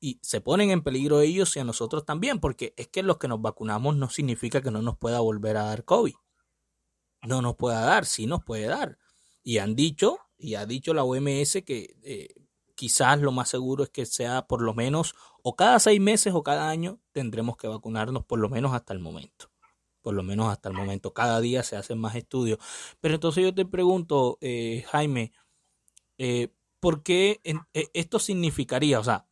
y se ponen en peligro ellos y a nosotros también, porque es que los que nos vacunamos no significa que no nos pueda volver a dar COVID. No nos pueda dar, sí nos puede dar. Y han dicho, y ha dicho la OMS que eh, quizás lo más seguro es que sea por lo menos o cada seis meses o cada año tendremos que vacunarnos por lo menos hasta el momento. Por lo menos hasta el momento. Cada día se hacen más estudios. Pero entonces yo te pregunto, eh, Jaime, eh, ¿por qué eh, esto significaría, o sea,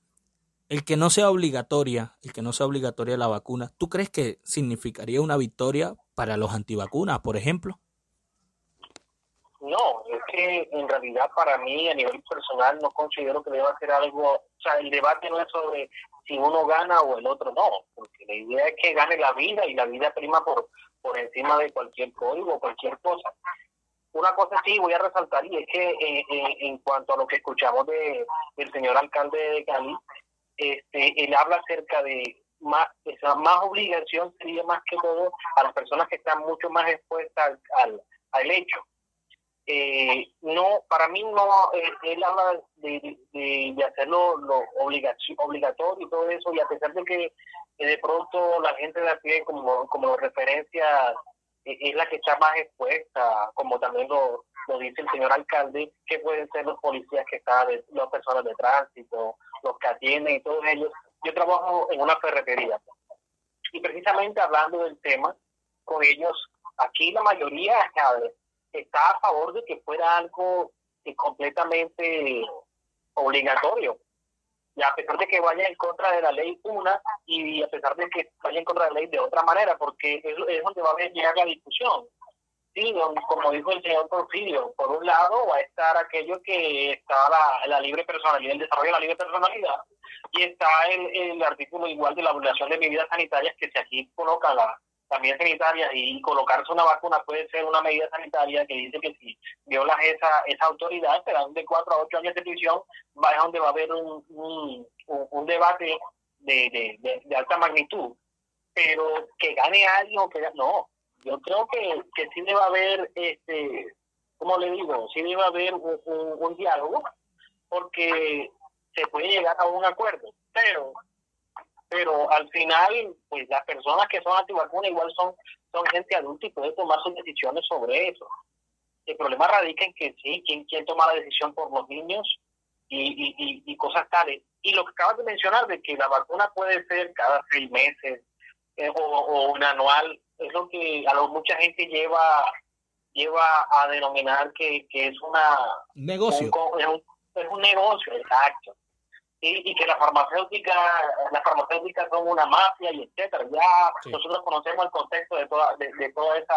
el que no sea obligatoria, el que no sea obligatoria la vacuna, ¿tú crees que significaría una victoria para los antivacunas, por ejemplo?
No, es que en realidad para mí a nivel personal no considero que deba ser algo, o sea, el debate no es sobre si uno gana o el otro no, porque la idea es que gane la vida y la vida prima por, por encima de cualquier código o cualquier cosa. Una cosa sí voy a resaltar y es que eh, eh, en cuanto a lo que escuchamos de del señor alcalde de Cali, este, él habla acerca de más, esa más obligación sería más que todo a las personas que están mucho más expuestas al, al hecho eh, no, para mí no, eh, él habla de, de, hacerlo lo obligatorio y todo eso, y a pesar de que de pronto la gente la pie como, como referencia eh, es la que está más expuesta, como también lo, lo dice el señor alcalde, que pueden ser los policías que están, las personas de tránsito, los que atienden y todos ellos. Yo trabajo en una ferretería y precisamente hablando del tema con ellos, aquí la mayoría, está a favor de que fuera algo completamente obligatorio. y a pesar de que vaya en contra de la ley una y a pesar de que vaya en contra de la ley de otra manera, porque es, es donde va a llegar la discusión. Sí, como dijo el señor Porfirio, por un lado va a estar aquello que está la, la libre personalidad, el desarrollo de la libre personalidad, y está el, el artículo igual de la obligación de medidas sanitarias que se aquí coloca la, también sanitaria y colocarse una vacuna puede ser una medida sanitaria que dice que si violas esa, esa autoridad, te de cuatro a ocho años de prisión, va a donde va a haber un, un, un debate de, de, de, alta magnitud. Pero que gane alguien o que no, yo creo que, que sí debe haber, este, como le digo, sí debe haber un, un diálogo, porque se puede llegar a un acuerdo, pero pero al final, pues las personas que son antivacunas igual son, son gente adulta y pueden tomar sus decisiones sobre eso. El problema radica en que sí, ¿quién, quién toma la decisión por los niños y, y, y, cosas tales? Y lo que acabas de mencionar, de que la vacuna puede ser cada seis meses eh, o, o un anual, es lo que a lo mucha gente lleva lleva a denominar que, que es una
negocio
es, un, es un negocio exacto y, que la farmacéutica, las farmacéuticas son una mafia y etcétera. Ya nosotros conocemos el contexto de toda, de, toda esa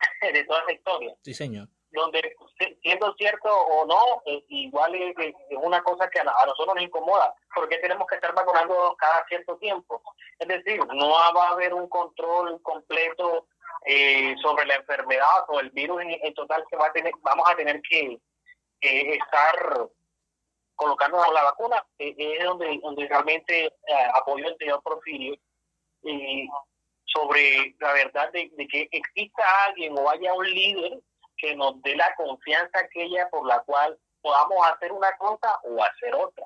de toda esa historia.
Sí, señor.
Donde, siendo cierto o no, igual es, una cosa que a, nosotros nos incomoda, porque tenemos que estar vacunando cada cierto tiempo. Es decir, no va a haber un control completo eh, sobre la enfermedad o el virus en, total que va a tener, vamos a tener que estar colocándonos la vacuna, eh, es donde, donde realmente eh, apoyo el señor Porfirio sobre la verdad de, que exista alguien o haya un líder que nos dé la confianza aquella por la cual podamos hacer una cosa o hacer otra.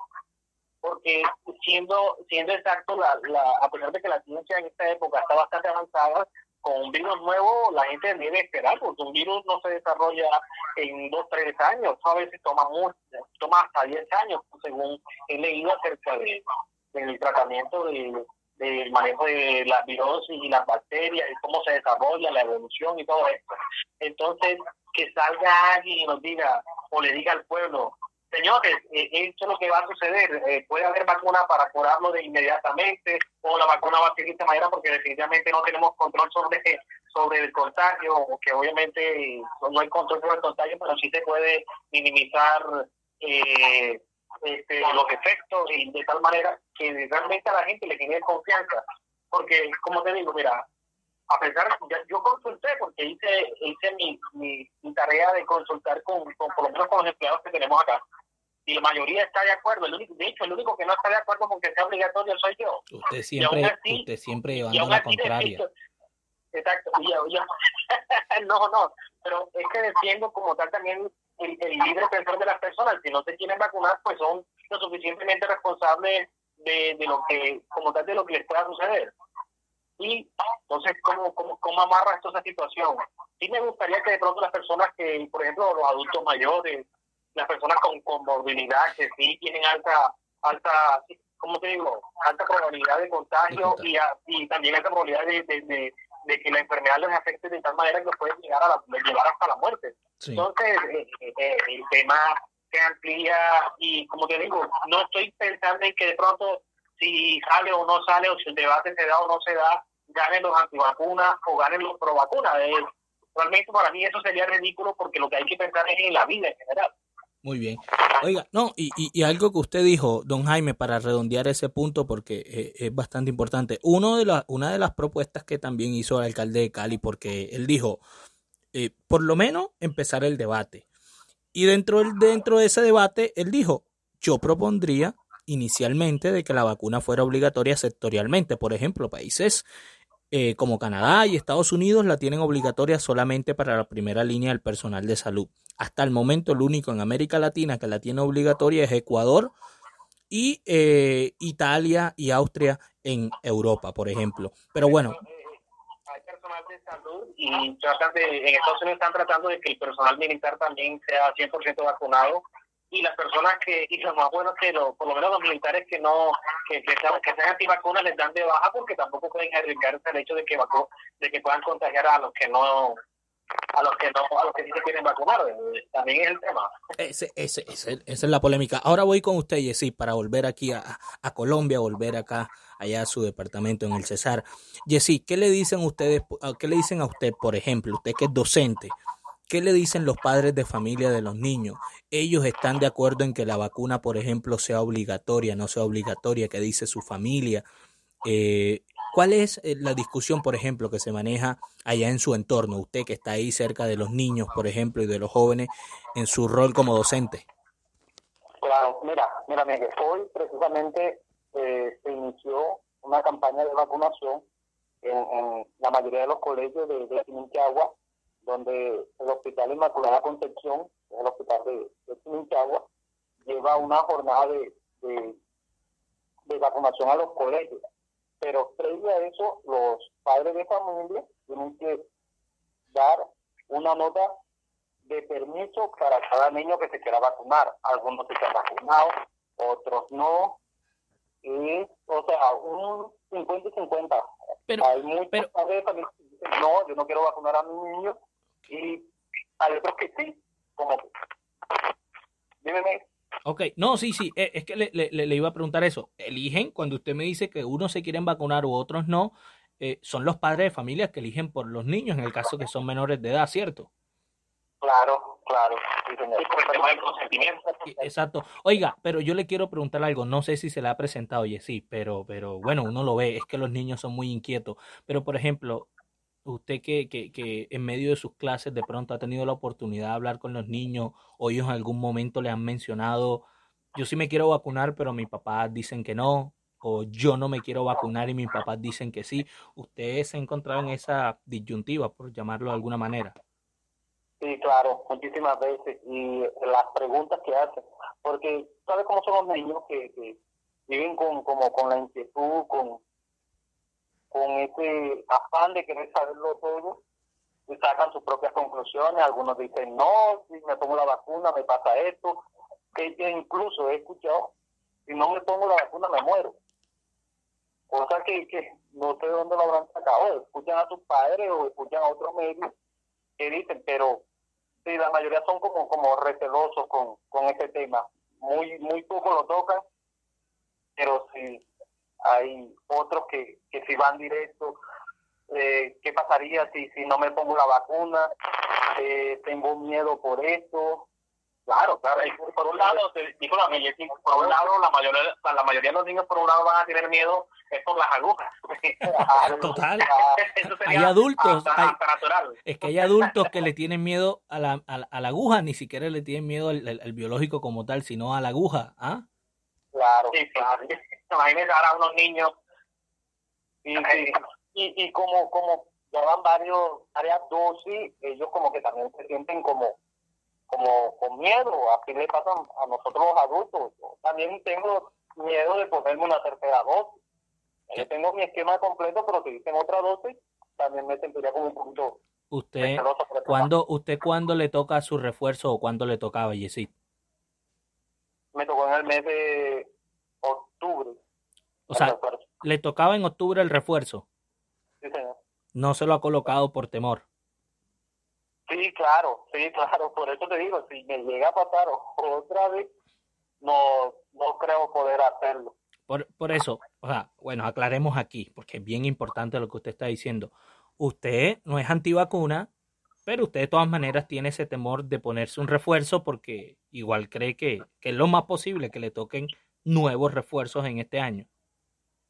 Porque siendo siendo exacto, la, la, a pesar de que la ciencia en esta época está bastante avanzada, con un virus nuevo la gente debe esperar, porque un virus no se desarrolla en dos, tres años, a veces toma mucho, toma hasta diez años, según he leído acerca de, del tratamiento de, del manejo de las virosis y las bacterias, y cómo se desarrolla la evolución y todo esto. Entonces, que salga alguien y nos diga, o le diga al pueblo, señores, eh, esto es lo que va a suceder. Eh, puede haber vacuna para curarlo de inmediatamente o la vacuna va a seguir de manera porque definitivamente no tenemos control sobre, sobre el contagio, que obviamente no hay control sobre el contagio, pero sí se puede minimizar eh, este, los efectos y de tal manera que realmente a la gente le genere confianza. Porque, como te digo, mira, a pesar, yo consulté porque hice hice mi, mi, tarea de consultar con, con, por lo menos con los empleados que tenemos acá y la mayoría está de acuerdo. El único, de hecho, el único que no está de acuerdo con que sea obligatorio soy yo.
Usted siempre, usted siempre llevando la contraria.
exacto. no, no, pero es que defiendo como tal también el, el, libre pensar de las personas. Si no se quieren vacunar, pues son lo suficientemente responsables de, de lo que, como tal, de lo que les pueda suceder. Y entonces, ¿cómo, cómo, cómo amarra esto esa situación? Sí me gustaría que de pronto las personas que, por ejemplo, los adultos mayores, las personas con, movilidad que sí tienen alta, alta, ¿cómo te digo? Alta probabilidad de contagio y, y también alta probabilidad de, de, de, que la enfermedad les afecte de tal manera que pueden llegar a la, llevar hasta la muerte. Entonces, eh, eh, eh, el tema se amplía y, como te digo, no estoy pensando en que de pronto si sale o no sale o si el debate se da o no se da, ganen los antivacunas o ganen los provacunas. Realmente para mí eso sería ridículo porque lo que hay que pensar es en la vida en general.
Muy bien. Oiga, no, y, y, algo que usted dijo, don Jaime, para redondear ese punto, porque eh, es bastante importante. Uno de la, una de las propuestas que también hizo el alcalde de Cali, porque él dijo, eh, por lo menos empezar el debate. Y dentro, del, dentro de ese debate, él dijo, yo propondría inicialmente de que la vacuna fuera obligatoria sectorialmente. Por ejemplo, países eh, como Canadá y Estados Unidos la tienen obligatoria solamente para la primera línea del personal de salud. Hasta el momento el único en América Latina que la tiene obligatoria es Ecuador y eh, Italia y Austria en Europa, por ejemplo. Pero bueno.
Hay personal de salud y tratan de, en Estados Unidos están tratando de que el personal militar también sea 100% vacunado y las personas que, y lo más bueno que lo, por lo menos los militares que no, que, que, sean, que sean antivacunas les dan de baja porque tampoco pueden arriesgarse al hecho de que vacu de que puedan contagiar a los que no
a los que no, a los que sí se quieren vacunar. También es el tema.
Ese, ese, esa es la polémica. Ahora voy con usted, Jessy, para volver aquí a, a, Colombia, volver acá, allá a su departamento en el Cesar. Jessy, ¿qué le dicen ustedes, qué le dicen a usted, por ejemplo, usted que es docente? ¿Qué le dicen los padres de familia de los niños? ¿Ellos están de acuerdo en que la vacuna, por ejemplo, sea obligatoria, no sea obligatoria, que dice su familia? Eh, ¿Cuál es eh, la discusión, por ejemplo, que se maneja allá en su entorno? Usted que está ahí cerca de los niños, por ejemplo, y de los jóvenes, en su rol como docente.
Claro, mira, mira, Miguel, hoy precisamente eh, se inició una campaña de vacunación en, la mayoría de los colegios de, de donde el Hospital Inmaculada Concepción, el hospital de, de lleva una jornada de, de, vacunación a los colegios. Pero previo a eso, los padres de familia tienen que dar una nota de permiso para cada niño que se quiera vacunar. Algunos se han vacunado, otros no. Y, o sea, un 50 y 50.
Pero,
Hay muchos padres de familia que dicen, no, yo no quiero vacunar a mi niño y hay otros que sí, como Dime.
Ok, no, sí, sí, eh, es que le, le, iba a preguntar eso. Eligen, cuando usted me dice que unos se quieren vacunar u otros no, eh, son los padres de familia que eligen por los niños en el caso que son menores de edad, ¿cierto?
Claro, claro. Sí, señor. consentimiento.
Exacto. Oiga, pero yo le quiero preguntar algo. No sé si se le ha presentado, oye, sí, pero, pero bueno, uno lo ve. Es que los niños son muy inquietos. Pero, por ejemplo, usted que, que, que, en medio de sus clases de pronto ha tenido la oportunidad de hablar con los niños o ellos en algún momento le han mencionado, yo sí me quiero vacunar, pero mis papás dicen que no, o yo no me quiero vacunar y mis papás dicen que sí. ¿Usted se ha encontrado en esa disyuntiva, por llamarlo de alguna manera?
Sí, claro, muchísimas veces. Y las preguntas que hacen, porque ¿sabe cómo son los niños que, que viven con, como con la inquietud, con con ese afán de querer saberlo todo y sacan sus propias conclusiones. Algunos dicen, no, si me pongo la vacuna me pasa esto. Que incluso he escuchado, si no me pongo la vacuna me muero. Cosa que, que no sé de dónde lo habrán sacado. Escuchan a sus padres o escuchan a otros medios que dicen, pero sí, la mayoría son como, como recelosos con, con ese tema. Muy, muy poco lo tocan, pero sí hay otros que, que si van directo, eh, ¿qué pasaría si, si no me pongo la vacuna? Eh, tengo miedo por esto. Claro, claro. Por un lado, por un lado la mayoría, la mayoría de los niños por un lado van a tener miedo es por las agujas.
Total. hay adultos, es que hay adultos que le tienen miedo a la, a, la aguja, ni siquiera le tienen miedo al, biológico como tal, sino a la aguja. ¿ah?
Claro, sí, claro imagínense ahora unos niños y, y, como como llevan varios varias dosis ellos como que también se sienten como como con miedo. Así le pasa a nosotros los adultos. También tengo miedo de ponerme una tercera dosis. Yo tengo mi esquema completo pero si dicen otra dosis también me sentiría como un punto
usted cuando usted cuándo le toca su refuerzo o cuándo le tocaba Yesid
me tocó en el mes de octubre
o sea, le tocaba en octubre el refuerzo.
Sí, señor.
No se lo ha colocado por temor.
Sí, claro, sí, claro. Por eso te digo, si me llega a pasar otra vez, no, no creo poder hacerlo.
Por, por eso, o sea, bueno, aclaremos aquí, porque es bien importante lo que usted está diciendo. Usted no es antivacuna, pero usted de todas maneras tiene ese temor de ponerse un refuerzo porque igual cree que, que es lo más posible que le toquen nuevos refuerzos en este año.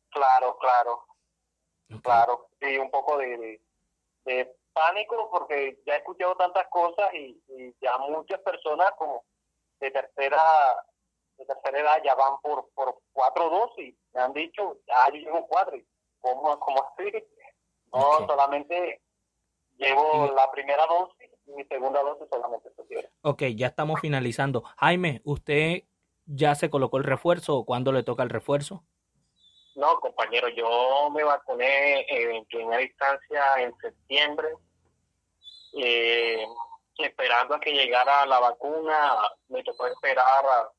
Claro, claro. Claro, sí, un poco de, de, pánico porque ya he escuchado tantas cosas y, ya muchas personas como de tercera de tercera edad ya van por, por cuatro dosis. Me han dicho, ya yo llevo cuatro. ¿Cómo, cómo así? No, solamente llevo la primera dosis y mi segunda dosis solamente se.
Ok, ya estamos finalizando. Jaime, ¿usted ya se colocó el refuerzo o cuándo le toca el refuerzo?
No, compañero, yo me vacuné en primera instancia en septiembre, eh, esperando a que llegara la vacuna, me tocó esperar a,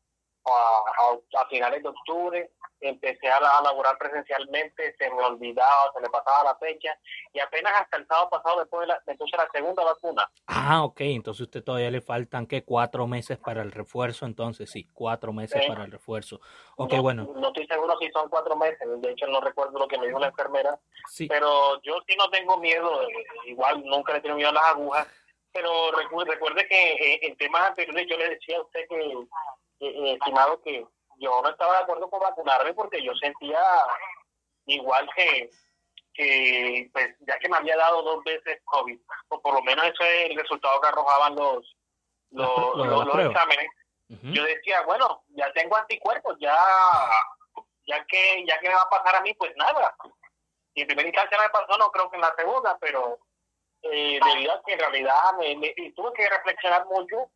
a, finales de octubre,
empecé a, a laborar presencialmente, se me olvidaba, se me pasaba la fecha y apenas hasta el sábado pasado después de la, entonces la segunda vacuna.
Ah, ok, entonces usted todavía le faltan que cuatro meses para el refuerzo, entonces sí, cuatro meses para el refuerzo. Ok,
no,
bueno.
No estoy seguro si son cuatro meses, de hecho no recuerdo lo que me dijo la enfermera, sí. pero yo sí no tengo miedo, igual nunca le tengo miedo a las agujas, pero recuerde, recuerde que eh, en temas anteriores yo le decía a usted que, eh, estimado, que yo no estaba de acuerdo con vacunarme porque yo sentía igual que, que pues ya que me había dado dos veces COVID, o por lo menos eso es el resultado que arrojaban los, los, los, los exámenes, yo decía, bueno, ya tengo anticuerpos, ya, ya que ya que me va a pasar a mí, pues nada. Y en primera instancia me pasó, no creo que en la segunda, pero eh, debido a que en realidad me, me, tuve que reflexionar mucho,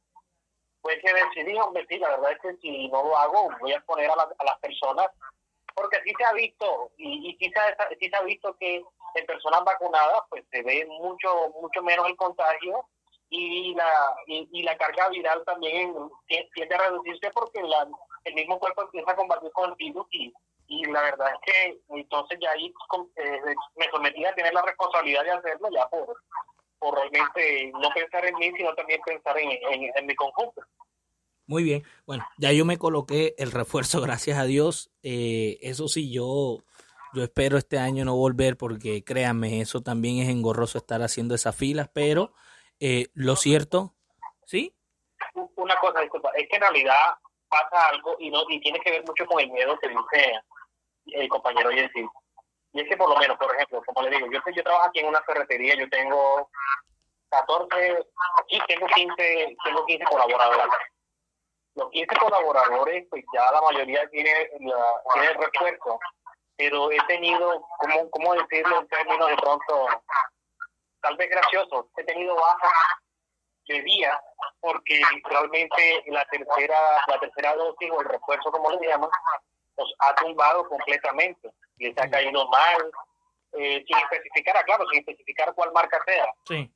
pues que decidí, hombre, sí, la verdad es que si no lo hago, voy a exponer a, la, a las personas, porque sí se ha visto, y, y sí, se ha, sí se ha visto que en personas vacunadas, pues se ve mucho, mucho menos el contagio, y la, y, la carga viral también tiende a reducirse porque el mismo cuerpo empieza a combatir con el virus y, y la verdad es que entonces ya ahí eh, me sometí a tener la responsabilidad de hacerlo ya por, por realmente no pensar en mí, sino también pensar en, en, en mi conjunto.
Muy bien, bueno, ya yo me coloqué el refuerzo, gracias a Dios. Eh, eso sí, yo, yo espero este año no volver porque créanme, eso también es engorroso estar haciendo esas filas, pero eh, lo cierto, ¿sí?
Una cosa, disculpa, es que en realidad pasa algo y no y tiene que ver mucho con el miedo que dice el compañero Jessy. Y es que por lo menos, por ejemplo, como le digo, yo, yo trabajo aquí en una ferretería, yo tengo 14, y tengo 15, tengo 15 colaboradores. Los 15 colaboradores, pues ya la mayoría tiene, la, tiene el refuerzo, pero he tenido, ¿cómo, ¿cómo decirlo en términos de pronto? Tal vez gracioso, he tenido bajas de día porque realmente la tercera la tercera dosis o el refuerzo como le llaman los ha tumbado completamente les ha caído mal eh, sin especificar ah, claro sin especificar cuál marca sea
sí.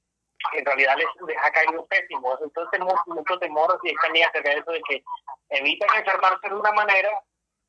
en realidad les, les, ha caído pésimo entonces mucho, mucho temor y también acerca de eso de que evitan enfermarse de una manera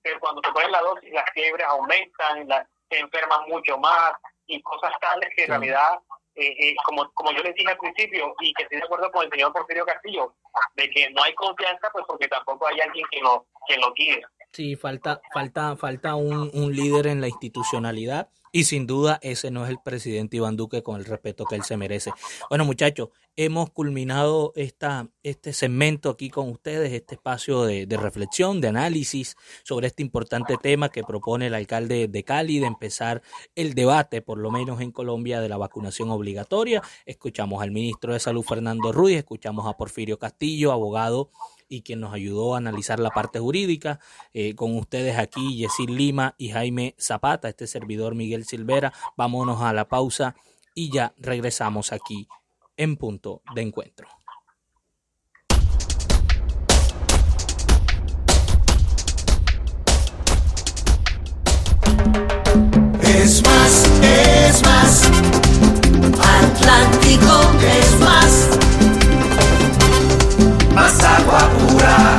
pero cuando se ponen la dosis las fiebres aumentan la, se enferman mucho más y cosas tales que en realidad eh, eh, como, como yo les dije al principio, y que estoy de acuerdo con el señor Porfirio Castillo, de que no hay confianza, pues porque tampoco hay alguien que lo, que lo guíe.
Sí, falta, falta, falta un, un líder en la institucionalidad y sin duda ese no es el presidente Iván Duque con el respeto que él se merece. Bueno, muchachos, hemos culminado esta, este segmento aquí con ustedes, este espacio de, de, reflexión, de análisis sobre este importante tema que propone el alcalde de Cali de empezar el debate, por lo menos en Colombia, de la vacunación obligatoria. Escuchamos al ministro de Salud, Fernando Ruiz, escuchamos a Porfirio Castillo, abogado y quien nos ayudó a analizar la parte jurídica. Eh, con ustedes aquí, Yesil Lima y Jaime Zapata, este servidor Miguel Silvera. Vámonos a la pausa y ya regresamos aquí en punto de encuentro.
Es más, es más. Atlántico es más. Más agua pura.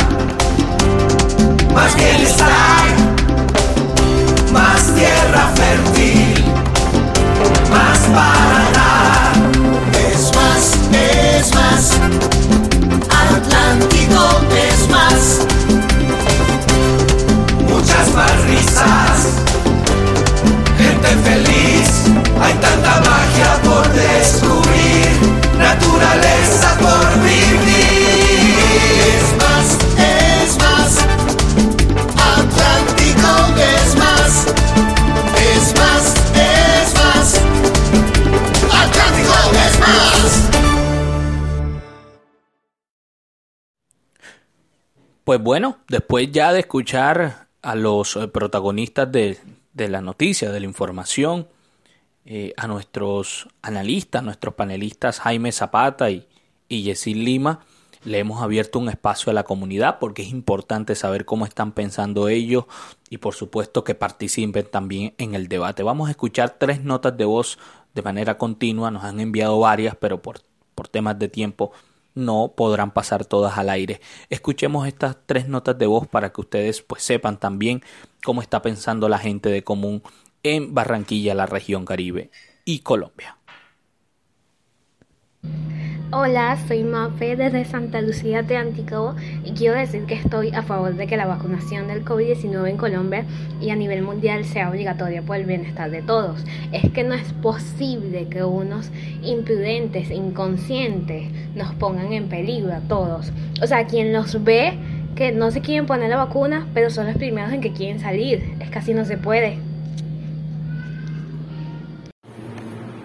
Más bienestar. Más tierra fértil. Más para dar. Es más, es más. Atlántico es más. Muchas más risas gente feliz. Hay tanta magia por descubrir, naturaleza
Pues bueno, después ya de escuchar a los protagonistas de, de la noticia, de la información, eh, a nuestros analistas, nuestros panelistas Jaime Zapata y, y Yesil Lima, le hemos abierto un espacio a la comunidad porque es importante saber cómo están pensando ellos y por supuesto que participen también en el debate. Vamos a escuchar tres notas de voz de manera continua, nos han enviado varias, pero por, por temas de tiempo no podrán pasar todas al aire. Escuchemos estas tres notas de voz para que ustedes pues sepan también cómo está pensando la gente de común en Barranquilla, la región Caribe y Colombia.
Hola, soy Mafe desde Santa Lucía de Anticabo y quiero decir que estoy a favor de que la vacunación del COVID-19 en Colombia y a nivel mundial sea obligatoria por el bienestar de todos. Es que no es posible que unos imprudentes, inconscientes, nos pongan en peligro a todos. O sea, quien los ve que no se quieren poner la vacuna, pero son los primeros en que quieren salir. Es así no se puede.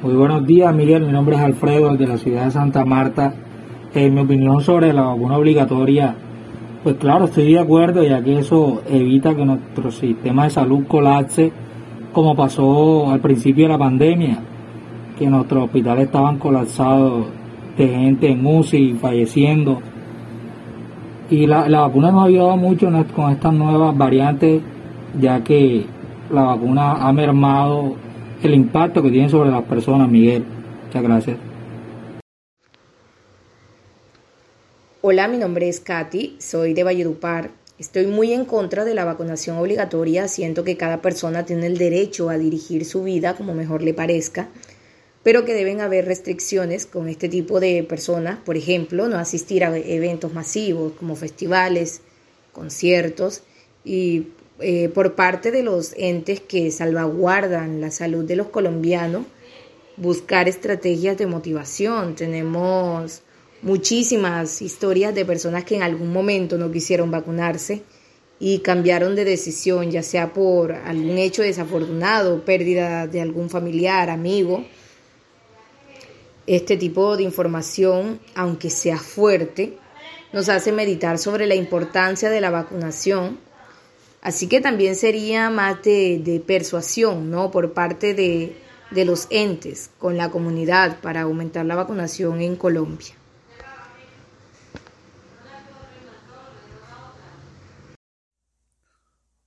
Muy buenos días, Miguel. Mi nombre es Alfredo, de la ciudad de Santa Marta. En mi opinión sobre la vacuna obligatoria, pues claro, estoy de acuerdo, ya que eso evita que nuestro sistema de salud colapse, como pasó al principio de la pandemia, que nuestros hospitales estaban colapsados de gente en UCI falleciendo. Y la, la vacuna nos ha ayudado mucho con estas nuevas variantes, ya que la vacuna ha mermado el impacto que tiene sobre las personas, Miguel. Muchas gracias.
Hola, mi nombre es Katy, soy de Valledupar. Estoy muy en contra de la vacunación obligatoria, siento que cada persona tiene el derecho a dirigir su vida como mejor le parezca, pero que deben haber restricciones con este tipo de personas, por ejemplo, no asistir a eventos masivos como festivales, conciertos y eh, por parte de los entes que salvaguardan la salud de los colombianos, buscar estrategias de motivación. Tenemos muchísimas historias de personas que en algún momento no quisieron vacunarse y cambiaron de decisión, ya sea por algún hecho desafortunado, pérdida de algún familiar, amigo. Este tipo de información, aunque sea fuerte, nos hace meditar sobre la importancia de la vacunación Así que también sería más de, persuasión, ¿no? Por parte de, de los entes con la comunidad para aumentar la vacunación en Colombia.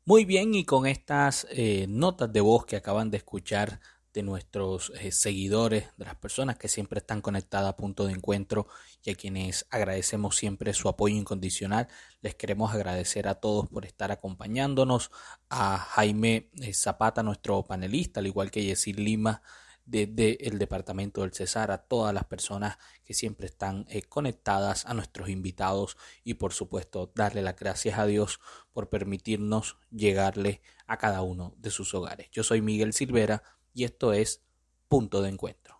Muy bien, y con estas eh, notas de voz que acaban de escuchar de nuestros eh, seguidores, de las personas que siempre están conectadas a punto de encuentro y a quienes agradecemos siempre su apoyo incondicional. Les queremos agradecer a todos por estar acompañándonos, a Jaime eh, Zapata, nuestro panelista, al igual que Yesil Lima desde el departamento del Cesar, a todas las personas que siempre están eh, conectadas, a nuestros invitados y por supuesto darle las gracias a Dios por permitirnos llegarle a cada uno de sus hogares. Yo soy Miguel Silvera y esto es Punto de Encuentro.